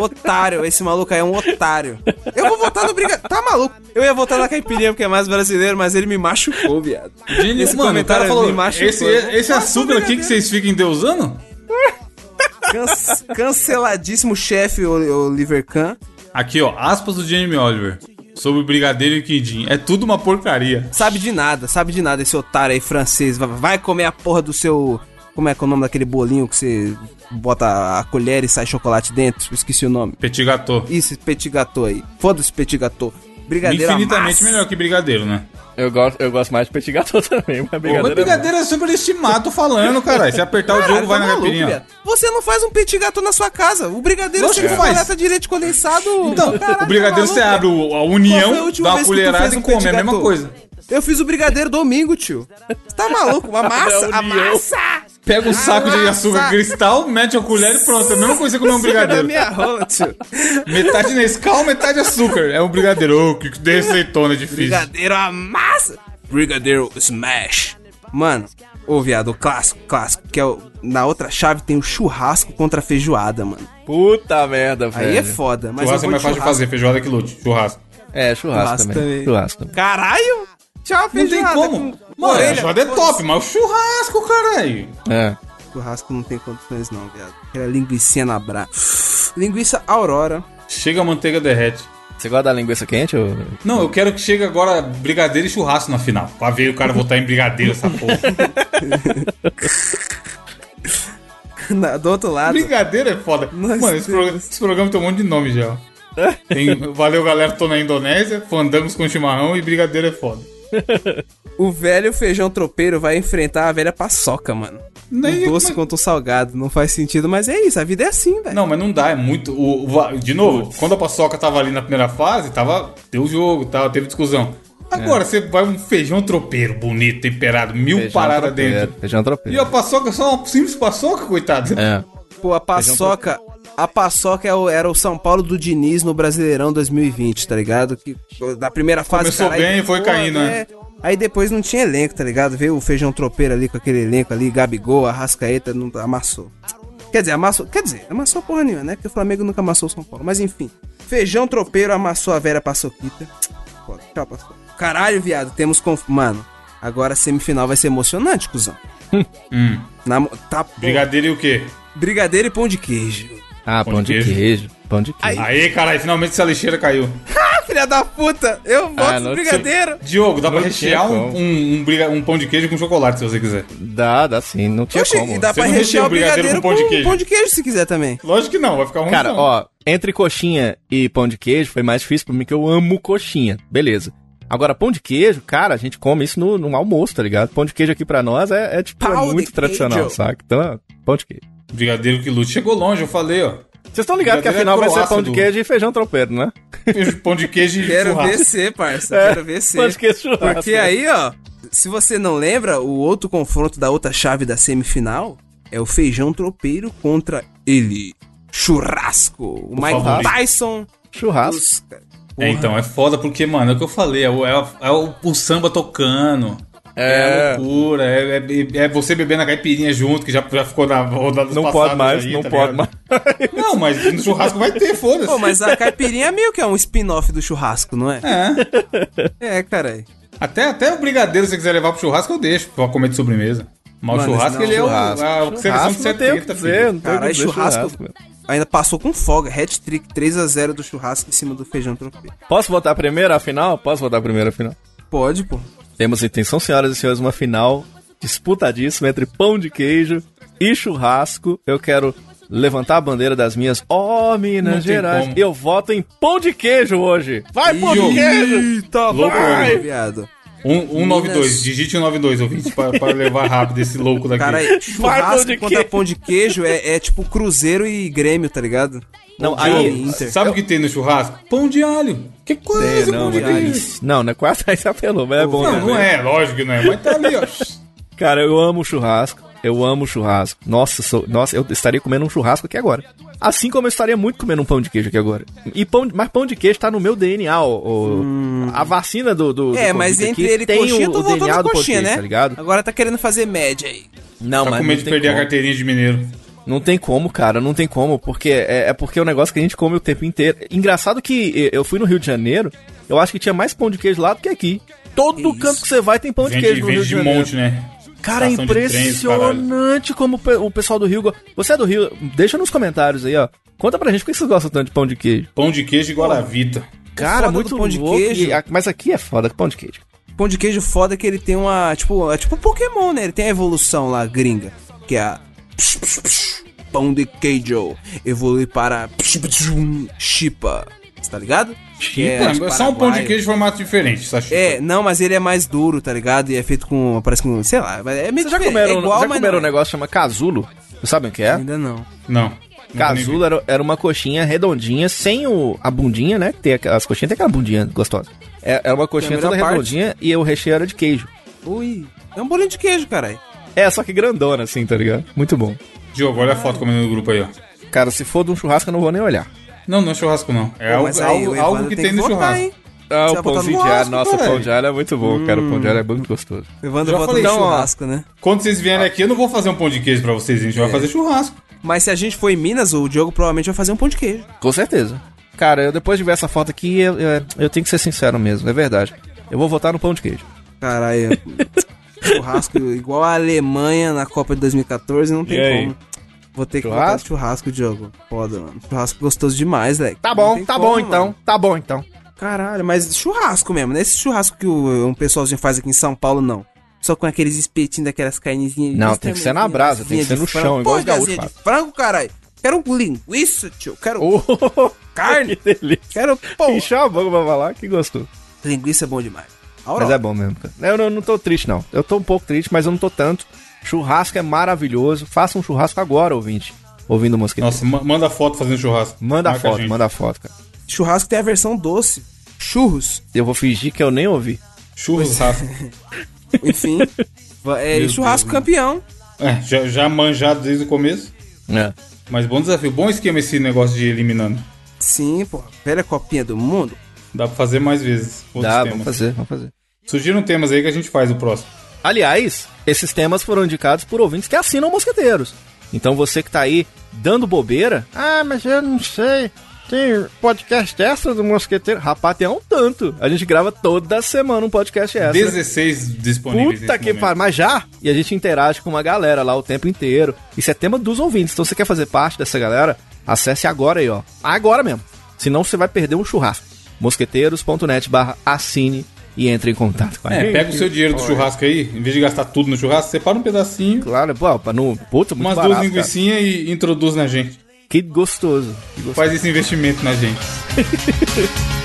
Otário, esse maluco aí é um otário. Eu vou votar no brigadeiro. Tá maluco? Eu ia votar na caipirinha porque é mais brasileiro, mas ele me machucou, viado. Gênio, Esse mano, o comentário cara falou: me machucou. esse, esse açúcar aqui que vocês ficam endeusando? Can- canceladíssimo chefe Oliver Kahn. Aqui, ó, aspas do Jamie Oliver. Sobre o brigadeiro e o quindim. É tudo uma porcaria. Sabe de nada, sabe de nada esse otário aí francês. Vai comer a porra do seu. Como é que é o nome daquele bolinho que você bota a colher e sai chocolate dentro? Esqueci o nome. Petit gâteau. Isso, petit gâteau aí. Foda-se petit gâteau. Brigadeiro Infinitamente amassa. melhor que brigadeiro, né? Eu gosto, eu gosto mais de petit gâteau também, mas Mas brigadeiro. é brigadeiro é super estimado, falando, caralho. Se apertar o jogo, vai tá na caipirinha. viado. Você não faz um petit gâteau na sua casa. O brigadeiro você que faz. de leite condensado. Então, Caralho, o brigadeiro tá você abre a a união, última dá uma colherada fez e um come, é a mesma coisa. Eu fiz o brigadeiro domingo, tio. Você tá maluco? Uma massa, a massa! Pega um saco de açúcar cristal, mete a colher e pronto. É a mesma coisa que comer um brigadeiro. minha rola, tio. Metade Nescau, metade açúcar. É um brigadeiro. Ô, que receitona difícil. Brigadeiro amassa! Brigadeiro smash! Mano, ô viado, o clássico, clássico. Que é o, na outra chave tem o churrasco contra a feijoada, mano. Puta merda, velho. Aí é foda, mas Churrasco é mais fácil de fazer, feijoada que lute. Churrasco. É, churrasco, Churrasco também. também. Churrasco também. Caralho! Tchau, Não tem feijoada. como. com Mano, feijoada é top, mas o churrasco, caralho. É. Churrasco não tem condições não, viado. Aquela linguiça na bra. Linguiça Aurora. Chega a manteiga derrete. Você gosta da linguiça quente ou... Não, eu quero que chegue agora brigadeiro e churrasco na final. Pra ver o cara votar em brigadeiro, essa porra. Na- do outro lado. brigadeiro é foda. Nossa, Mano, esse, programa, esse programa tem um monte de nome já. Tem, valeu, galera, tô na Indonésia, fandangos com chimarrão e brigadeiro é foda. O velho feijão tropeiro vai enfrentar a velha paçoca, mano. Nem- o doce mas- contra o salgado. Não faz sentido, mas é isso. A vida é assim, velho. Não, mas não dá, é muito. O, o- de novo, quando a paçoca tava ali na primeira fase, tava. Deu jogo, tava, teve discussão. Agora você vai um feijão tropeiro bonito, temperado, mil Feijão paradas tropeiro, dentro. Feijão E a tropeiro. paçoca só uma simples paçoca, coitado. É. Pô, a paçoca. A paçoca é era o São Paulo do Diniz no Brasileirão 2020, tá ligado? Que da primeira fase. Começou bem e foi caindo, né? é. Aí depois não tinha elenco, tá ligado? Veio o feijão tropeiro ali com aquele elenco ali, Gabigol, Arrascaeta, não amassou. Quer dizer, amassou. Quer dizer, amassou porra nenhuma, né? Porque o Flamengo nunca amassou o São Paulo. Mas enfim. Feijão tropeiro amassou a velha paçoquita. Foda. Tchau, paçoca. Caralho, viado, temos conf... Mano, agora a semifinal vai ser emocionante, cuzão. Hum. Na... Tá. Brigadeiro e o quê? Brigadeiro e pão de queijo. Ah, pão, de, queijo. Pão de queijo. Aí, caralho, finalmente essa lixeira caiu. Ah, filha da puta! Eu voto Ah, no não brigadeiro! Diogo, dá pra Não rechear tinha um, um, um briga- um pão de queijo com chocolate, se você quiser. Dá, dá sim. Não tinha Oxi, como. e dá Você pra rechear o o brigadeiro com pão de, queijo. se quiser também. Lógico que não, vai ficar ruim. Cara, não. ó, entre coxinha e pão de queijo foi mais difícil pra mim, que eu amo coxinha. Beleza. Agora, pão de queijo, cara, a gente come isso no, no almoço, tá ligado? Pão de queijo aqui pra nós é, é, tipo, é de muito tradicional, queijo. saca? Então, pão de queijo. Brigadeiro que lute. Chegou longe, eu falei, ó. Vocês estão ligados que a Brigadeiro final é vai ser pão de do- queijo e feijão tropeiro, né? Pão de queijo e Quero churrasco. ver ser, parça. É, Quero ver ser. pão de queijo e churrasco. Porque aí, ó, se você não lembra, o outro confronto da outra chave da semifinal é o feijão tropeiro contra ele, churrasco. O Mike favorito. Tyson. Churrasco. Os- É, então, é foda porque, mano, é o que eu falei, é o, é o- é o- o samba tocando. É, É. loucura, é, é- é você bebendo a caipirinha junto, que já, já ficou na rodada Não pode mais, não pode mais. Não, mas no churrasco vai ter, foda-se. Pô, mas a caipirinha é meio que é um spin-off do churrasco, não é? É. É, caralho. Até, até o brigadeiro, se você quiser levar pro churrasco, eu deixo pra comer de sobremesa. Mas o churrasco, não, ele é o, churrasco. a seleção de Churrasco não tem o que 70, dizer, filho. não tem o que Caralho, churrasco. meu. Ainda passou com folga. Hat-trick 3x0 do churrasco em cima do feijão tropeiro. Posso votar primeiro a final? Posso votar primeiro a final? Pode, pô. Temos intenção, senhoras e senhores, uma final disputadíssima entre pão de queijo e churrasco. Eu quero levantar a bandeira das minhas, ó, Não Minas tem Gerais. Eu voto em pão de queijo hoje. Vai, pão de queijo! Eita, Louco, vai, homem. viado. Um, 192, Minas. digite 192, ouvinte, para, para levar rápido esse louco daqui. Cara, pão churrasco de contra pão de queijo é, é tipo Cruzeiro e Grêmio, tá ligado? Não, aí- Inter. Sabe o que tem no churrasco? Pão de alho. Que coisa, É, pão não, de mas- alho. não, não é quase aí você apelou, mas é bom Não, também. não é, lógico que não é, mas tá ali, ó. Cara, eu amo churrasco. Eu amo churrasco. Nossa, sou- nossa, eu estaria comendo um churrasco aqui agora. Assim como eu estaria muito comendo um pão de queijo aqui agora. E pão, mas pão de queijo tá no meu DNA. O, o- A vacina do, do, do É, mas Covid entre ele e tem coxinha, o, tô o DNA na do de coxinha, né? tá ligado? Agora tá querendo fazer média aí. Não, Tá mas com não medo de perder a como. carteirinha de mineiro. Não tem como, cara, não tem como, porque é, é porque é um negócio que a gente come o tempo inteiro. Engraçado que eu fui no Rio de Janeiro, eu acho que tinha mais pão de queijo lá do que aqui. Todo Que canto isso? que você vai tem pão de Vende, queijo no Rio de de Janeiro. monte, né? Cara, é Estação impressionante como o pe- o pessoal do Rio. Você é do Rio? Deixa nos comentários aí, ó. Conta pra gente por que vocês gostam tanto de pão de queijo. Pão de queijo e guaravita. Cara, foda muito pão de queijo- e a- mas aqui é foda pão de queijo. Pão de queijo foda é que ele tem uma. Tipo, é tipo Pokémon, né? Ele tem a evolução lá, gringa. Que é a. psh, psh, psh, Pão de queijo. Evolui para. um, Chipa. Tá ligado? Que É, é só um pão de queijo de formato diferente, Sachi. É, não, mas ele é mais duro, tá ligado? E é feito com. Parece com. Sei lá, é meio Vocês já comeram, é igual, já comeram um é. negócio que chama casulo? Vocês sabem o que é? Ainda não. Não. Casulo era, era uma coxinha redondinha, sem o, a bundinha, né? Tem, as coxinhas tem aquela bundinha gostosa. É, era uma coxinha toda parte. redondinha e o recheio era de queijo. Ui. É um bolinho de queijo, caralho. É, só que grandona, assim, tá ligado? Muito bom. Diogo, olha a foto comendo no grupo aí, ó. Cara, se for de um churrasco, eu não vou nem olhar. Não, não é churrasco, não. É Pô, algo, aí algo, algo Evandro que tem tem no votar, churrasco. hein? Ah, o no de alho. Nossa, pão de alho é muito bom, cara. O pão de alho é muito gostoso. O Evandro Já bota falei, então, ó. churrasco, né? Quando vocês vierem aqui, eu não vou fazer um pão de queijo pra vocês, a gente É. vai fazer churrasco. Mas se a gente for em Minas, o Diogo provavelmente vai fazer um pão de queijo. Com certeza. Cara, eu depois de ver essa foto aqui, eu, eu, eu tenho que ser sincero mesmo, é verdade. Eu vou votar no pão de queijo. Caralho. churrasco igual a Alemanha na Copa de 2014, não tem E aí? como. Vou ter que Churrasco? botar churrasco, Diogo. Foda, mano. Churrasco gostoso demais, leque. Tá Não bom, tá como, bom mano. então. Tá bom então. Caralho, mas churrasco mesmo, né? Esse churrasco que o, um pessoalzinho faz aqui em São Paulo, não. Só com aqueles espetinhos daquelas carnezinhas. Não, tem que ser na tamanhozinho, brasa, tem que ser no frango. chão, igual Pô, os gaúchos asinha de frango, caralho. Quero linguiça, tio. Quero Oh, carne. que delícia. Quero. Encheu a boca pra falar que gostou. Linguiça é bom demais. Aurora. Mas é bom mesmo, cara. Eu não, não tô triste, não. Eu tô um pouco triste, mas eu não tô tanto. Churrasco é maravilhoso. Faça um churrasco agora, ouvinte. Ouvindo mosquito. Nossa, ma- manda foto fazendo churrasco. Manda Marca foto, manda foto, cara. Churrasco tem a versão doce. Churros. Eu vou fingir que eu nem ouvi. Churros, Rafa. Enfim. É, Meu churrasco Deus. campeão. É, já, já manjado desde o começo. É. Mas bom desafio. Bom esquema esse negócio de ir eliminando. Sim, pô. Velha copinha do mundo. Dá pra fazer mais vezes. Dá, temas. vamos fazer, vamos fazer. Sugiram temas aí que a gente faz o próximo. Aliás, esses temas foram indicados por ouvintes que assinam Mosqueteiros. Então você que tá aí dando bobeira, ah, mas eu não sei. Tem podcast extra do Mosqueteiro? Rapaz, tem um tanto. A gente grava toda semana um podcast extra. 16 disponíveis Puta que pariu, mas já? E a gente interage com uma galera lá o tempo inteiro. Isso é tema dos ouvintes. Então você quer fazer parte dessa galera? Acesse agora aí, ó. Agora mesmo. Senão você vai perder um churrasco. mosqueteiros.net barra assine e entre em contato com a É, gente. pega o seu dinheiro do churrasco aí, em vez de gastar tudo no churrasco, separa um pedacinho, Claro, pô, pra não... Puta, muito umas barato, duas linguiçinhas e introduz na gente. Que gostoso. Que gostoso. Faz esse investimento na gente.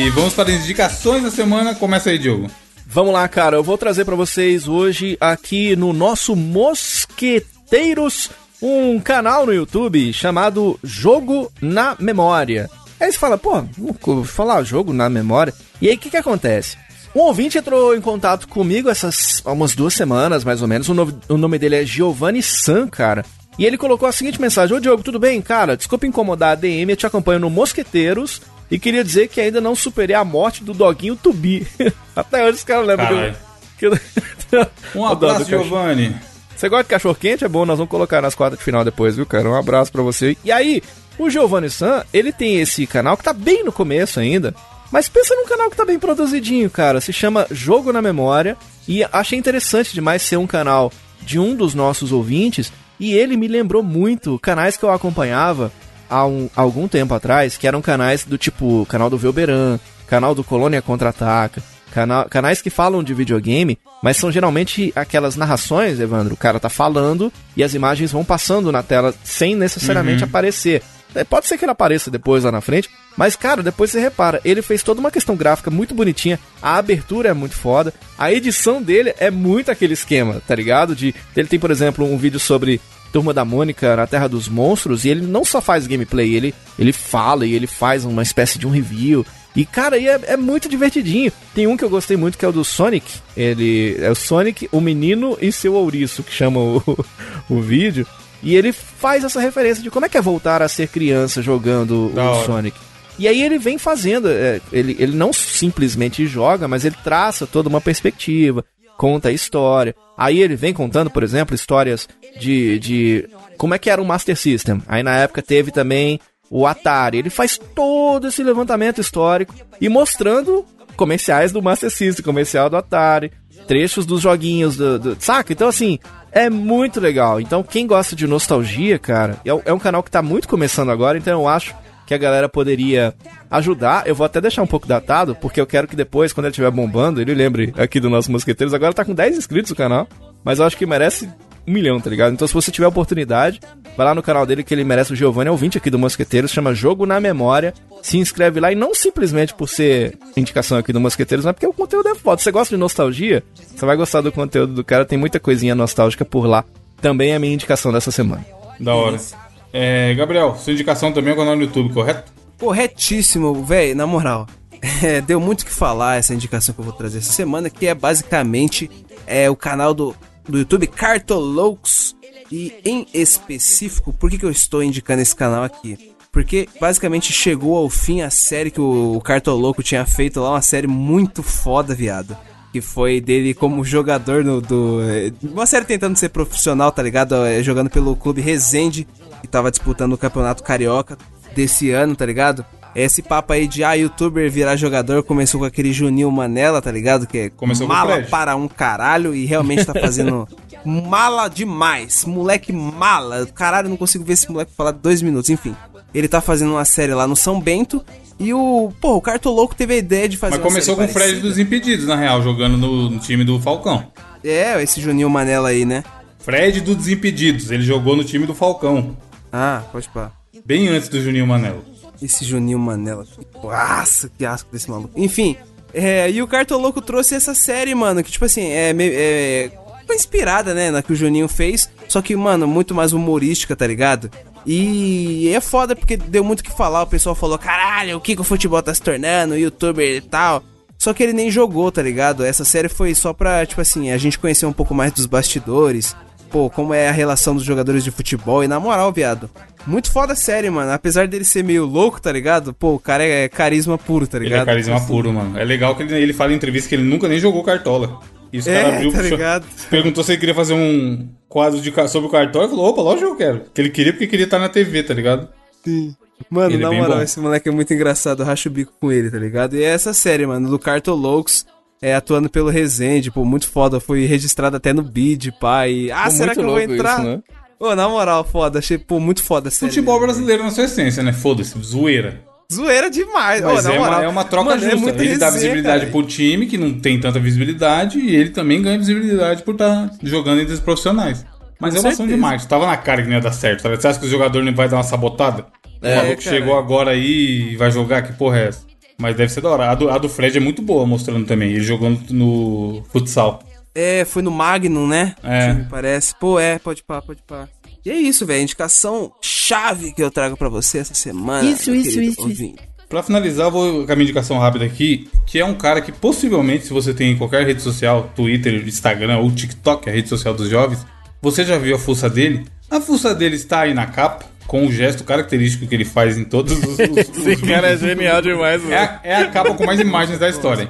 E vamos para as indicações da semana. Começa aí, Diogo. Vamos lá, cara. Eu vou trazer pra vocês hoje aqui no nosso Mosqueteiros um canal no YouTube chamado Jogo na Memória. Aí você fala, pô, vou falar jogo na memória. E aí o que que acontece? Um ouvinte entrou em contato comigo essas umas duas semanas, mais ou menos. O, nome- o nome dele é Giovanni San, cara. E ele colocou a seguinte mensagem: Ô Diogo, tudo bem? Cara, desculpa incomodar a DM, eu te acompanho no Mosqueteiros. E queria dizer que ainda não superei a morte do doguinho Tubi. Até hoje os caras lembram que Um abraço. Giovanni. Você gosta de cachorro quente? É bom, nós vamos colocar nas quartas de final depois, viu, cara? Um abraço pra você. E aí, o Giovanni San, ele tem esse canal que tá bem no começo ainda. Mas pensa num canal que tá bem produzidinho, cara. Se chama Jogo na Memória. E achei interessante demais ser um canal de um dos nossos ouvintes. E ele me lembrou muito canais que eu acompanhava há um- algum tempo atrás, que eram canais do tipo canal do Velberan, canal do Colônia Contra-Ataca, cana- canais que falam de videogame, mas são geralmente aquelas narrações, Evandro. O cara tá falando e as imagens vão passando na tela sem necessariamente aparecer. É, Pode ser que ele apareça depois lá na frente, mas cara, depois você repara, ele fez toda uma questão gráfica muito bonitinha, a abertura é muito foda, a edição dele é muito aquele esquema, tá ligado? De ele tem, por exemplo, um vídeo sobre Turma da Mônica na Terra dos Monstros, e ele não só faz gameplay, ele, ele fala e ele faz uma espécie de um review. E, cara, e é, é muito divertidinho. Tem um que eu gostei muito que é o do Sonic. Ele é o Sonic, o menino e seu ouriço, que chama o, o vídeo. E ele faz essa referência de como é que é voltar a ser criança jogando Da o hora. Sonic. E aí ele vem fazendo, é, ele, ele não simplesmente joga, mas ele traça toda uma perspectiva, conta a história. Aí ele vem contando, por exemplo, histórias de, de como é que era o Master System. Aí na época teve também o Atari. Ele faz todo esse levantamento histórico e mostrando comerciais do Master System, comercial do Atari, trechos dos joguinhos do, do- saca? Então assim, é muito legal. Então quem gosta de nostalgia, cara, é, um- é um canal que tá muito começando agora, então eu acho que a galera poderia ajudar. Eu vou até deixar um pouco datado, porque eu quero que depois, quando ele estiver bombando, ele lembre aqui do nosso Mosqueteiros. Agora tá com 10 inscritos no canal, mas eu acho que merece um milhão, tá ligado? Então se você tiver oportunidade, vai lá no canal dele que ele merece o Giovanni, é ouvinte aqui do Mosqueteiros, chama Jogo na Memória. Se inscreve lá e não simplesmente por ser indicação aqui do Mosqueteiros, mas porque o conteúdo é foda. Você gosta de nostalgia? Você vai gostar do conteúdo do cara, tem muita coisinha nostálgica por lá. Também é a minha indicação dessa semana. Da hora. É, Gabriel, sua indicação também é o canal no YouTube, correto? Corretíssimo, velho, na moral. É, deu muito o que falar essa indicação que eu vou trazer essa semana, que é basicamente é, o canal do, do YouTube Cartoloucos. E em específico, por que, que eu estou indicando esse canal aqui? Porque basicamente chegou ao fim a série que o, o Cartolouco tinha feito lá, uma série muito foda, viado. Que foi dele como jogador no, do. é, Uma série tentando ser profissional, tá ligado? É, Jogando pelo clube Resende, que tava disputando o campeonato carioca desse ano, tá ligado? Esse papo aí de ah, youtuber virar jogador começou com aquele Juninho Manela, tá ligado? Que é Começou com o mala para um caralho e realmente tá fazendo mala demais. Moleque mala. Caralho, eu não consigo ver esse moleque falar dois minutos. Enfim, ele tá fazendo uma série lá no São Bento E o, pô, o Cartoloco teve a ideia de fazer Mas uma começou com o Fred parecida. dos Impedidos, na real, jogando no, no time do Falcão. É, esse Juninho Manela aí, né? Fred dos Desimpedidos, ele jogou no time do Falcão. Ah, pode pá. Bem antes do Juninho Manelo. Esse Juninho Manela. Nossa, que asco desse maluco. Enfim, é, e o Cartoloco trouxe essa série, mano, que tipo assim, é meio. É, inspirada, né, na que o Juninho fez. Só que, mano, muito mais humorística, tá ligado? E é foda porque deu muito o que falar. O pessoal falou: caralho, o que, que o futebol tá se tornando? Youtuber e tal. Só que ele nem jogou, tá ligado? Essa série foi só pra, tipo assim, a gente conhecer um pouco mais dos bastidores. Pô, como é a relação dos jogadores de futebol. E na moral, viado, muito foda a série, mano. Apesar dele ser meio louco, tá ligado? Pô, o cara é carisma puro, tá Ele ligado? é carisma Assim, puro, mano. É legal que ele, ele fala em entrevista que ele nunca nem jogou cartola. E os É, caras abriu, tá ligado? perguntou se ele queria fazer um quadro de, sobre o cartola. Ele falou, opa, lógico que eu quero. Que ele queria porque queria estar na TV, tá ligado? Mano, Ele é na bem moral, bom. esse moleque é muito engraçado. Eu racho o bico com ele, tá ligado? E é essa série, mano, do Cartolocos. É, atuando pelo Resende, pô, muito foda. Foi registrado até no bid, pai. Ah, Pô, será que eu vou entrar? isso, né? Pô, na moral, foda. Achei, pô, muito foda a série. Futebol mesmo, brasileiro na sua essência, né? Foda-se, zoeira. Zoeira demais. Mas é, moral. uma, é uma troca Mano, é justa. muita ele dá resenha, visibilidade cara. pro time, que não tem tanta visibilidade, e ele também ganha visibilidade por estar jogando entre os profissionais. Mas Com é uma ação demais. Tava na cara que não ia dar certo. Sabe? Você acha que o jogador não vai dar uma sabotada? É, o maluco cara. chegou agora aí e vai jogar, que porra é essa? Mas deve ser da hora. A do, a do Fred é muito boa, mostrando também. Ele jogando no futsal. É, foi no Magnum, né? É. Me parece. Pô, é, pode pá, pode pá. E é isso, velho. Indicação chave que eu trago pra você essa semana. Isso, isso, querido isso, ouvinte. Pra finalizar, eu vou com a minha indicação rápida aqui, que é um cara que possivelmente, se você tem em qualquer rede social, Twitter, Instagram ou TikTok, a rede social dos jovens, você já viu a fuça dele. A fuça dele está aí na capa, com o gesto característico que ele faz em todos os. os- os Esse cara é genial demais, é, a, é a capa com mais imagens da história.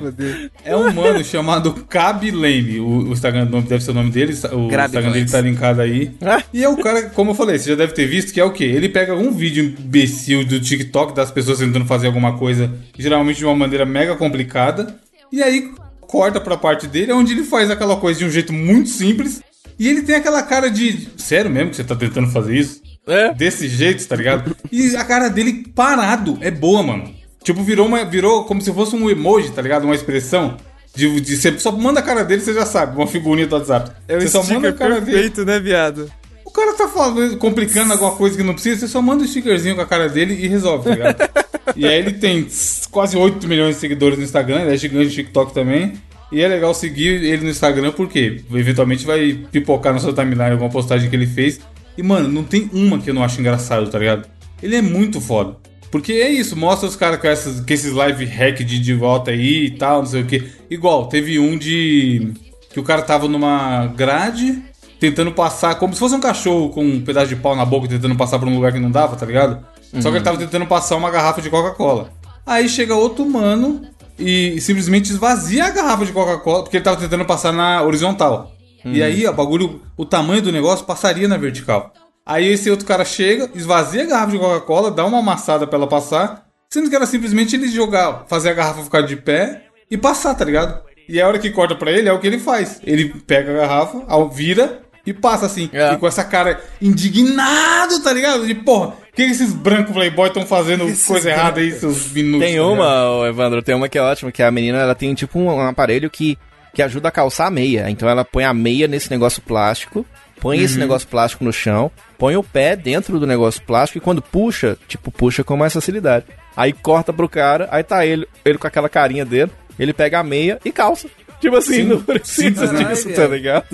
É um mano chamado Cabe Lane. O, o Instagram nome deve ser o nome dele. O Grabe Instagram dele tá linkado aí. E é o cara, como eu falei, você já deve ter visto, que é o quê? Ele pega um vídeo imbecil do TikTok das pessoas tentando fazer alguma coisa, geralmente de uma maneira mega complicada. E aí corta pra parte dele, onde ele faz aquela coisa de um jeito muito simples. E ele tem aquela cara de. Sério mesmo que você tá tentando fazer isso? É. Desse jeito, tá ligado? E a cara dele parado é boa, mano. Tipo, virou, uma, virou como se fosse um emoji, tá ligado? Uma expressão. De, de, você só manda a cara dele, você já sabe. Uma figurinha do WhatsApp. É o você só manda a cara dele. perfeito, né, viado? O cara tá falando, complicando alguma coisa que não precisa, você só manda um stickerzinho com a cara dele e resolve, tá ligado? e aí ele tem quase 8 milhões de seguidores no Instagram, ele é gigante no TikTok também. E é legal seguir ele no Instagram porque eventualmente vai pipocar na sua timeline alguma postagem que ele fez. E mano, não tem uma que eu não acho engraçado, tá ligado? Ele é muito foda. Porque é isso, mostra os caras com, essas- com esses live hack de, de volta aí e tal, não sei o que. Igual, teve um de. que o cara tava numa grade tentando passar, como se fosse um cachorro com um pedaço de pau na boca tentando passar por um lugar que não dava, tá ligado? Só que ele tava tentando passar uma garrafa de Coca-Cola. Aí chega outro mano e simplesmente esvazia a garrafa de Coca-Cola, porque ele tava tentando passar na horizontal. E aí, o bagulho, o tamanho do negócio passaria na vertical. Aí esse outro cara chega, esvazia a garrafa de Coca-Cola, dá uma amassada pra ela passar, sendo que era simplesmente ele jogar, fazer a garrafa ficar de pé e passar, tá ligado? E a hora que corta pra ele é o que ele faz. Ele pega a garrafa, vira e passa assim. É. E com essa cara indignado, tá ligado? De porra, o que esses brancos playboy estão fazendo coisa errada aí, seus minutos? Tem tá uma, Evandro, tem uma que é ótima, que a menina ela tem tipo um aparelho que, que ajuda a calçar a meia. Então ela põe a meia nesse negócio plástico, põe esse Uhum. negócio plástico no chão, põe o pé dentro do negócio plástico e quando puxa, tipo, puxa com mais facilidade. Aí corta pro cara, aí tá ele, ele com aquela carinha dele, ele pega a meia e calça. Tipo assim, Sim, não precisa né? disso, tá ligado?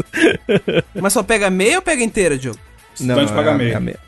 Mas só pega meia ou pega inteira, Diogo? É a- meia. é a meia.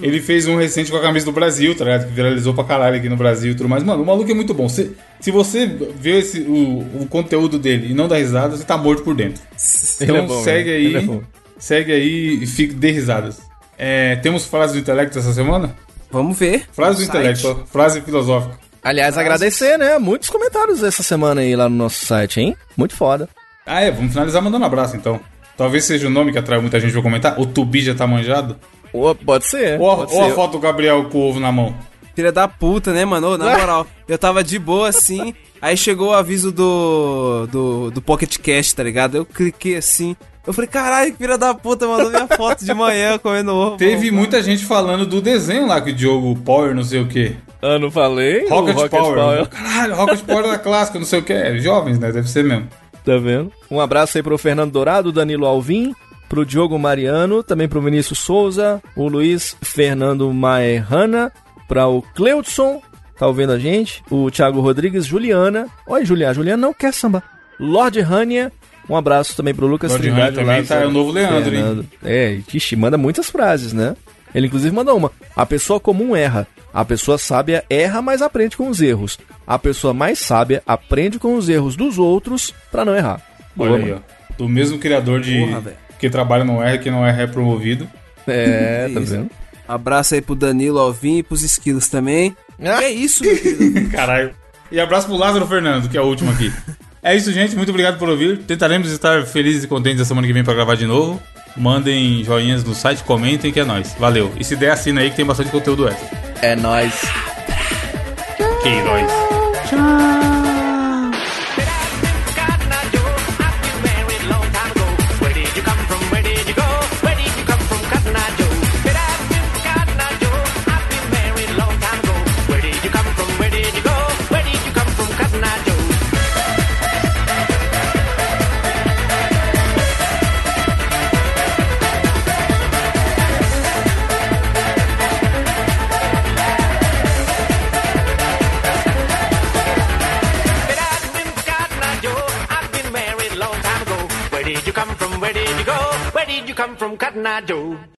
Ele fez um recente com a camisa do Brasil, tá ligado? Que viralizou pra caralho aqui no Brasil e tudo mais. Mano, o maluco é muito bom. Se, se você vê esse, o, o conteúdo dele e não dá risada, você tá morto por dentro. Ele Então é bom, segue né? aí. Ele é bom. segue aí e fique dê risadas. É, temos frases do intelecto essa semana? Vamos ver. Frase do intelecto, site. ó. frase filosófica. Aliás, agradecer, né? Muitos comentários essa semana aí lá no nosso site, hein? Muito foda. Ah, é, vamos finalizar mandando um abraço então. Talvez seja o nome que atrai muita gente pra comentar. O Tubi já tá manjado. Ou, pode ser. Ou a, pode ou a ser. foto do Gabriel com o ovo na mão. Filha da puta, né, mano? Ô, na moral, eu tava de boa assim, aí chegou o aviso do, do, do Pocket Cast, tá ligado? Eu cliquei assim, eu falei, caralho, que filha da puta, mandou minha foto de manhã comendo ovo. Teve muita gente falando do desenho lá que o Diogo Power, não sei o que. Ah, não falei? Rocket, O Power. Caralho, Rocket Power da clássica, não sei o que. É, jovens, né? Deve ser mesmo. Tá vendo? Um abraço aí pro Fernando Dourado, Danilo Alvim, pro Diogo Mariano, também pro Vinícius Souza, o Luiz Fernando Maerrana, para o Cleudson, tá ouvindo a gente? O Thiago Rodrigues, Juliana. Oi, Juliana. Juliana não quer samba. Lorde Rania. Um abraço também pro Lucas Lorde. Rania também tá, é o novo Leandro, hein? Fernando. É, ixi, manda muitas frases, né? Ele inclusive manda uma. A pessoa comum erra. A pessoa sábia erra, mas aprende com os erros. A pessoa mais sábia aprende com os erros dos outros pra não errar. Boa, Olha aí, ó. Do mesmo criador de. Porra, que trabalha no R, que não é promovido. É, tá vendo? Abraço aí pro Danilo Alvim e pros esquilos também. Ah. Que é isso, meu querido? Caralho. E abraço pro Lázaro Fernando, que é o último aqui. é isso, gente. Muito obrigado por ouvir. Tentaremos estar felizes e contentes a semana que vem pra gravar de novo. Mandem joinhas no site, comentem que é nóis. Valeu. E se der, assina aí que tem bastante conteúdo extra. É nóis. Que nóis. Where you come from, Cotton Eye Joe?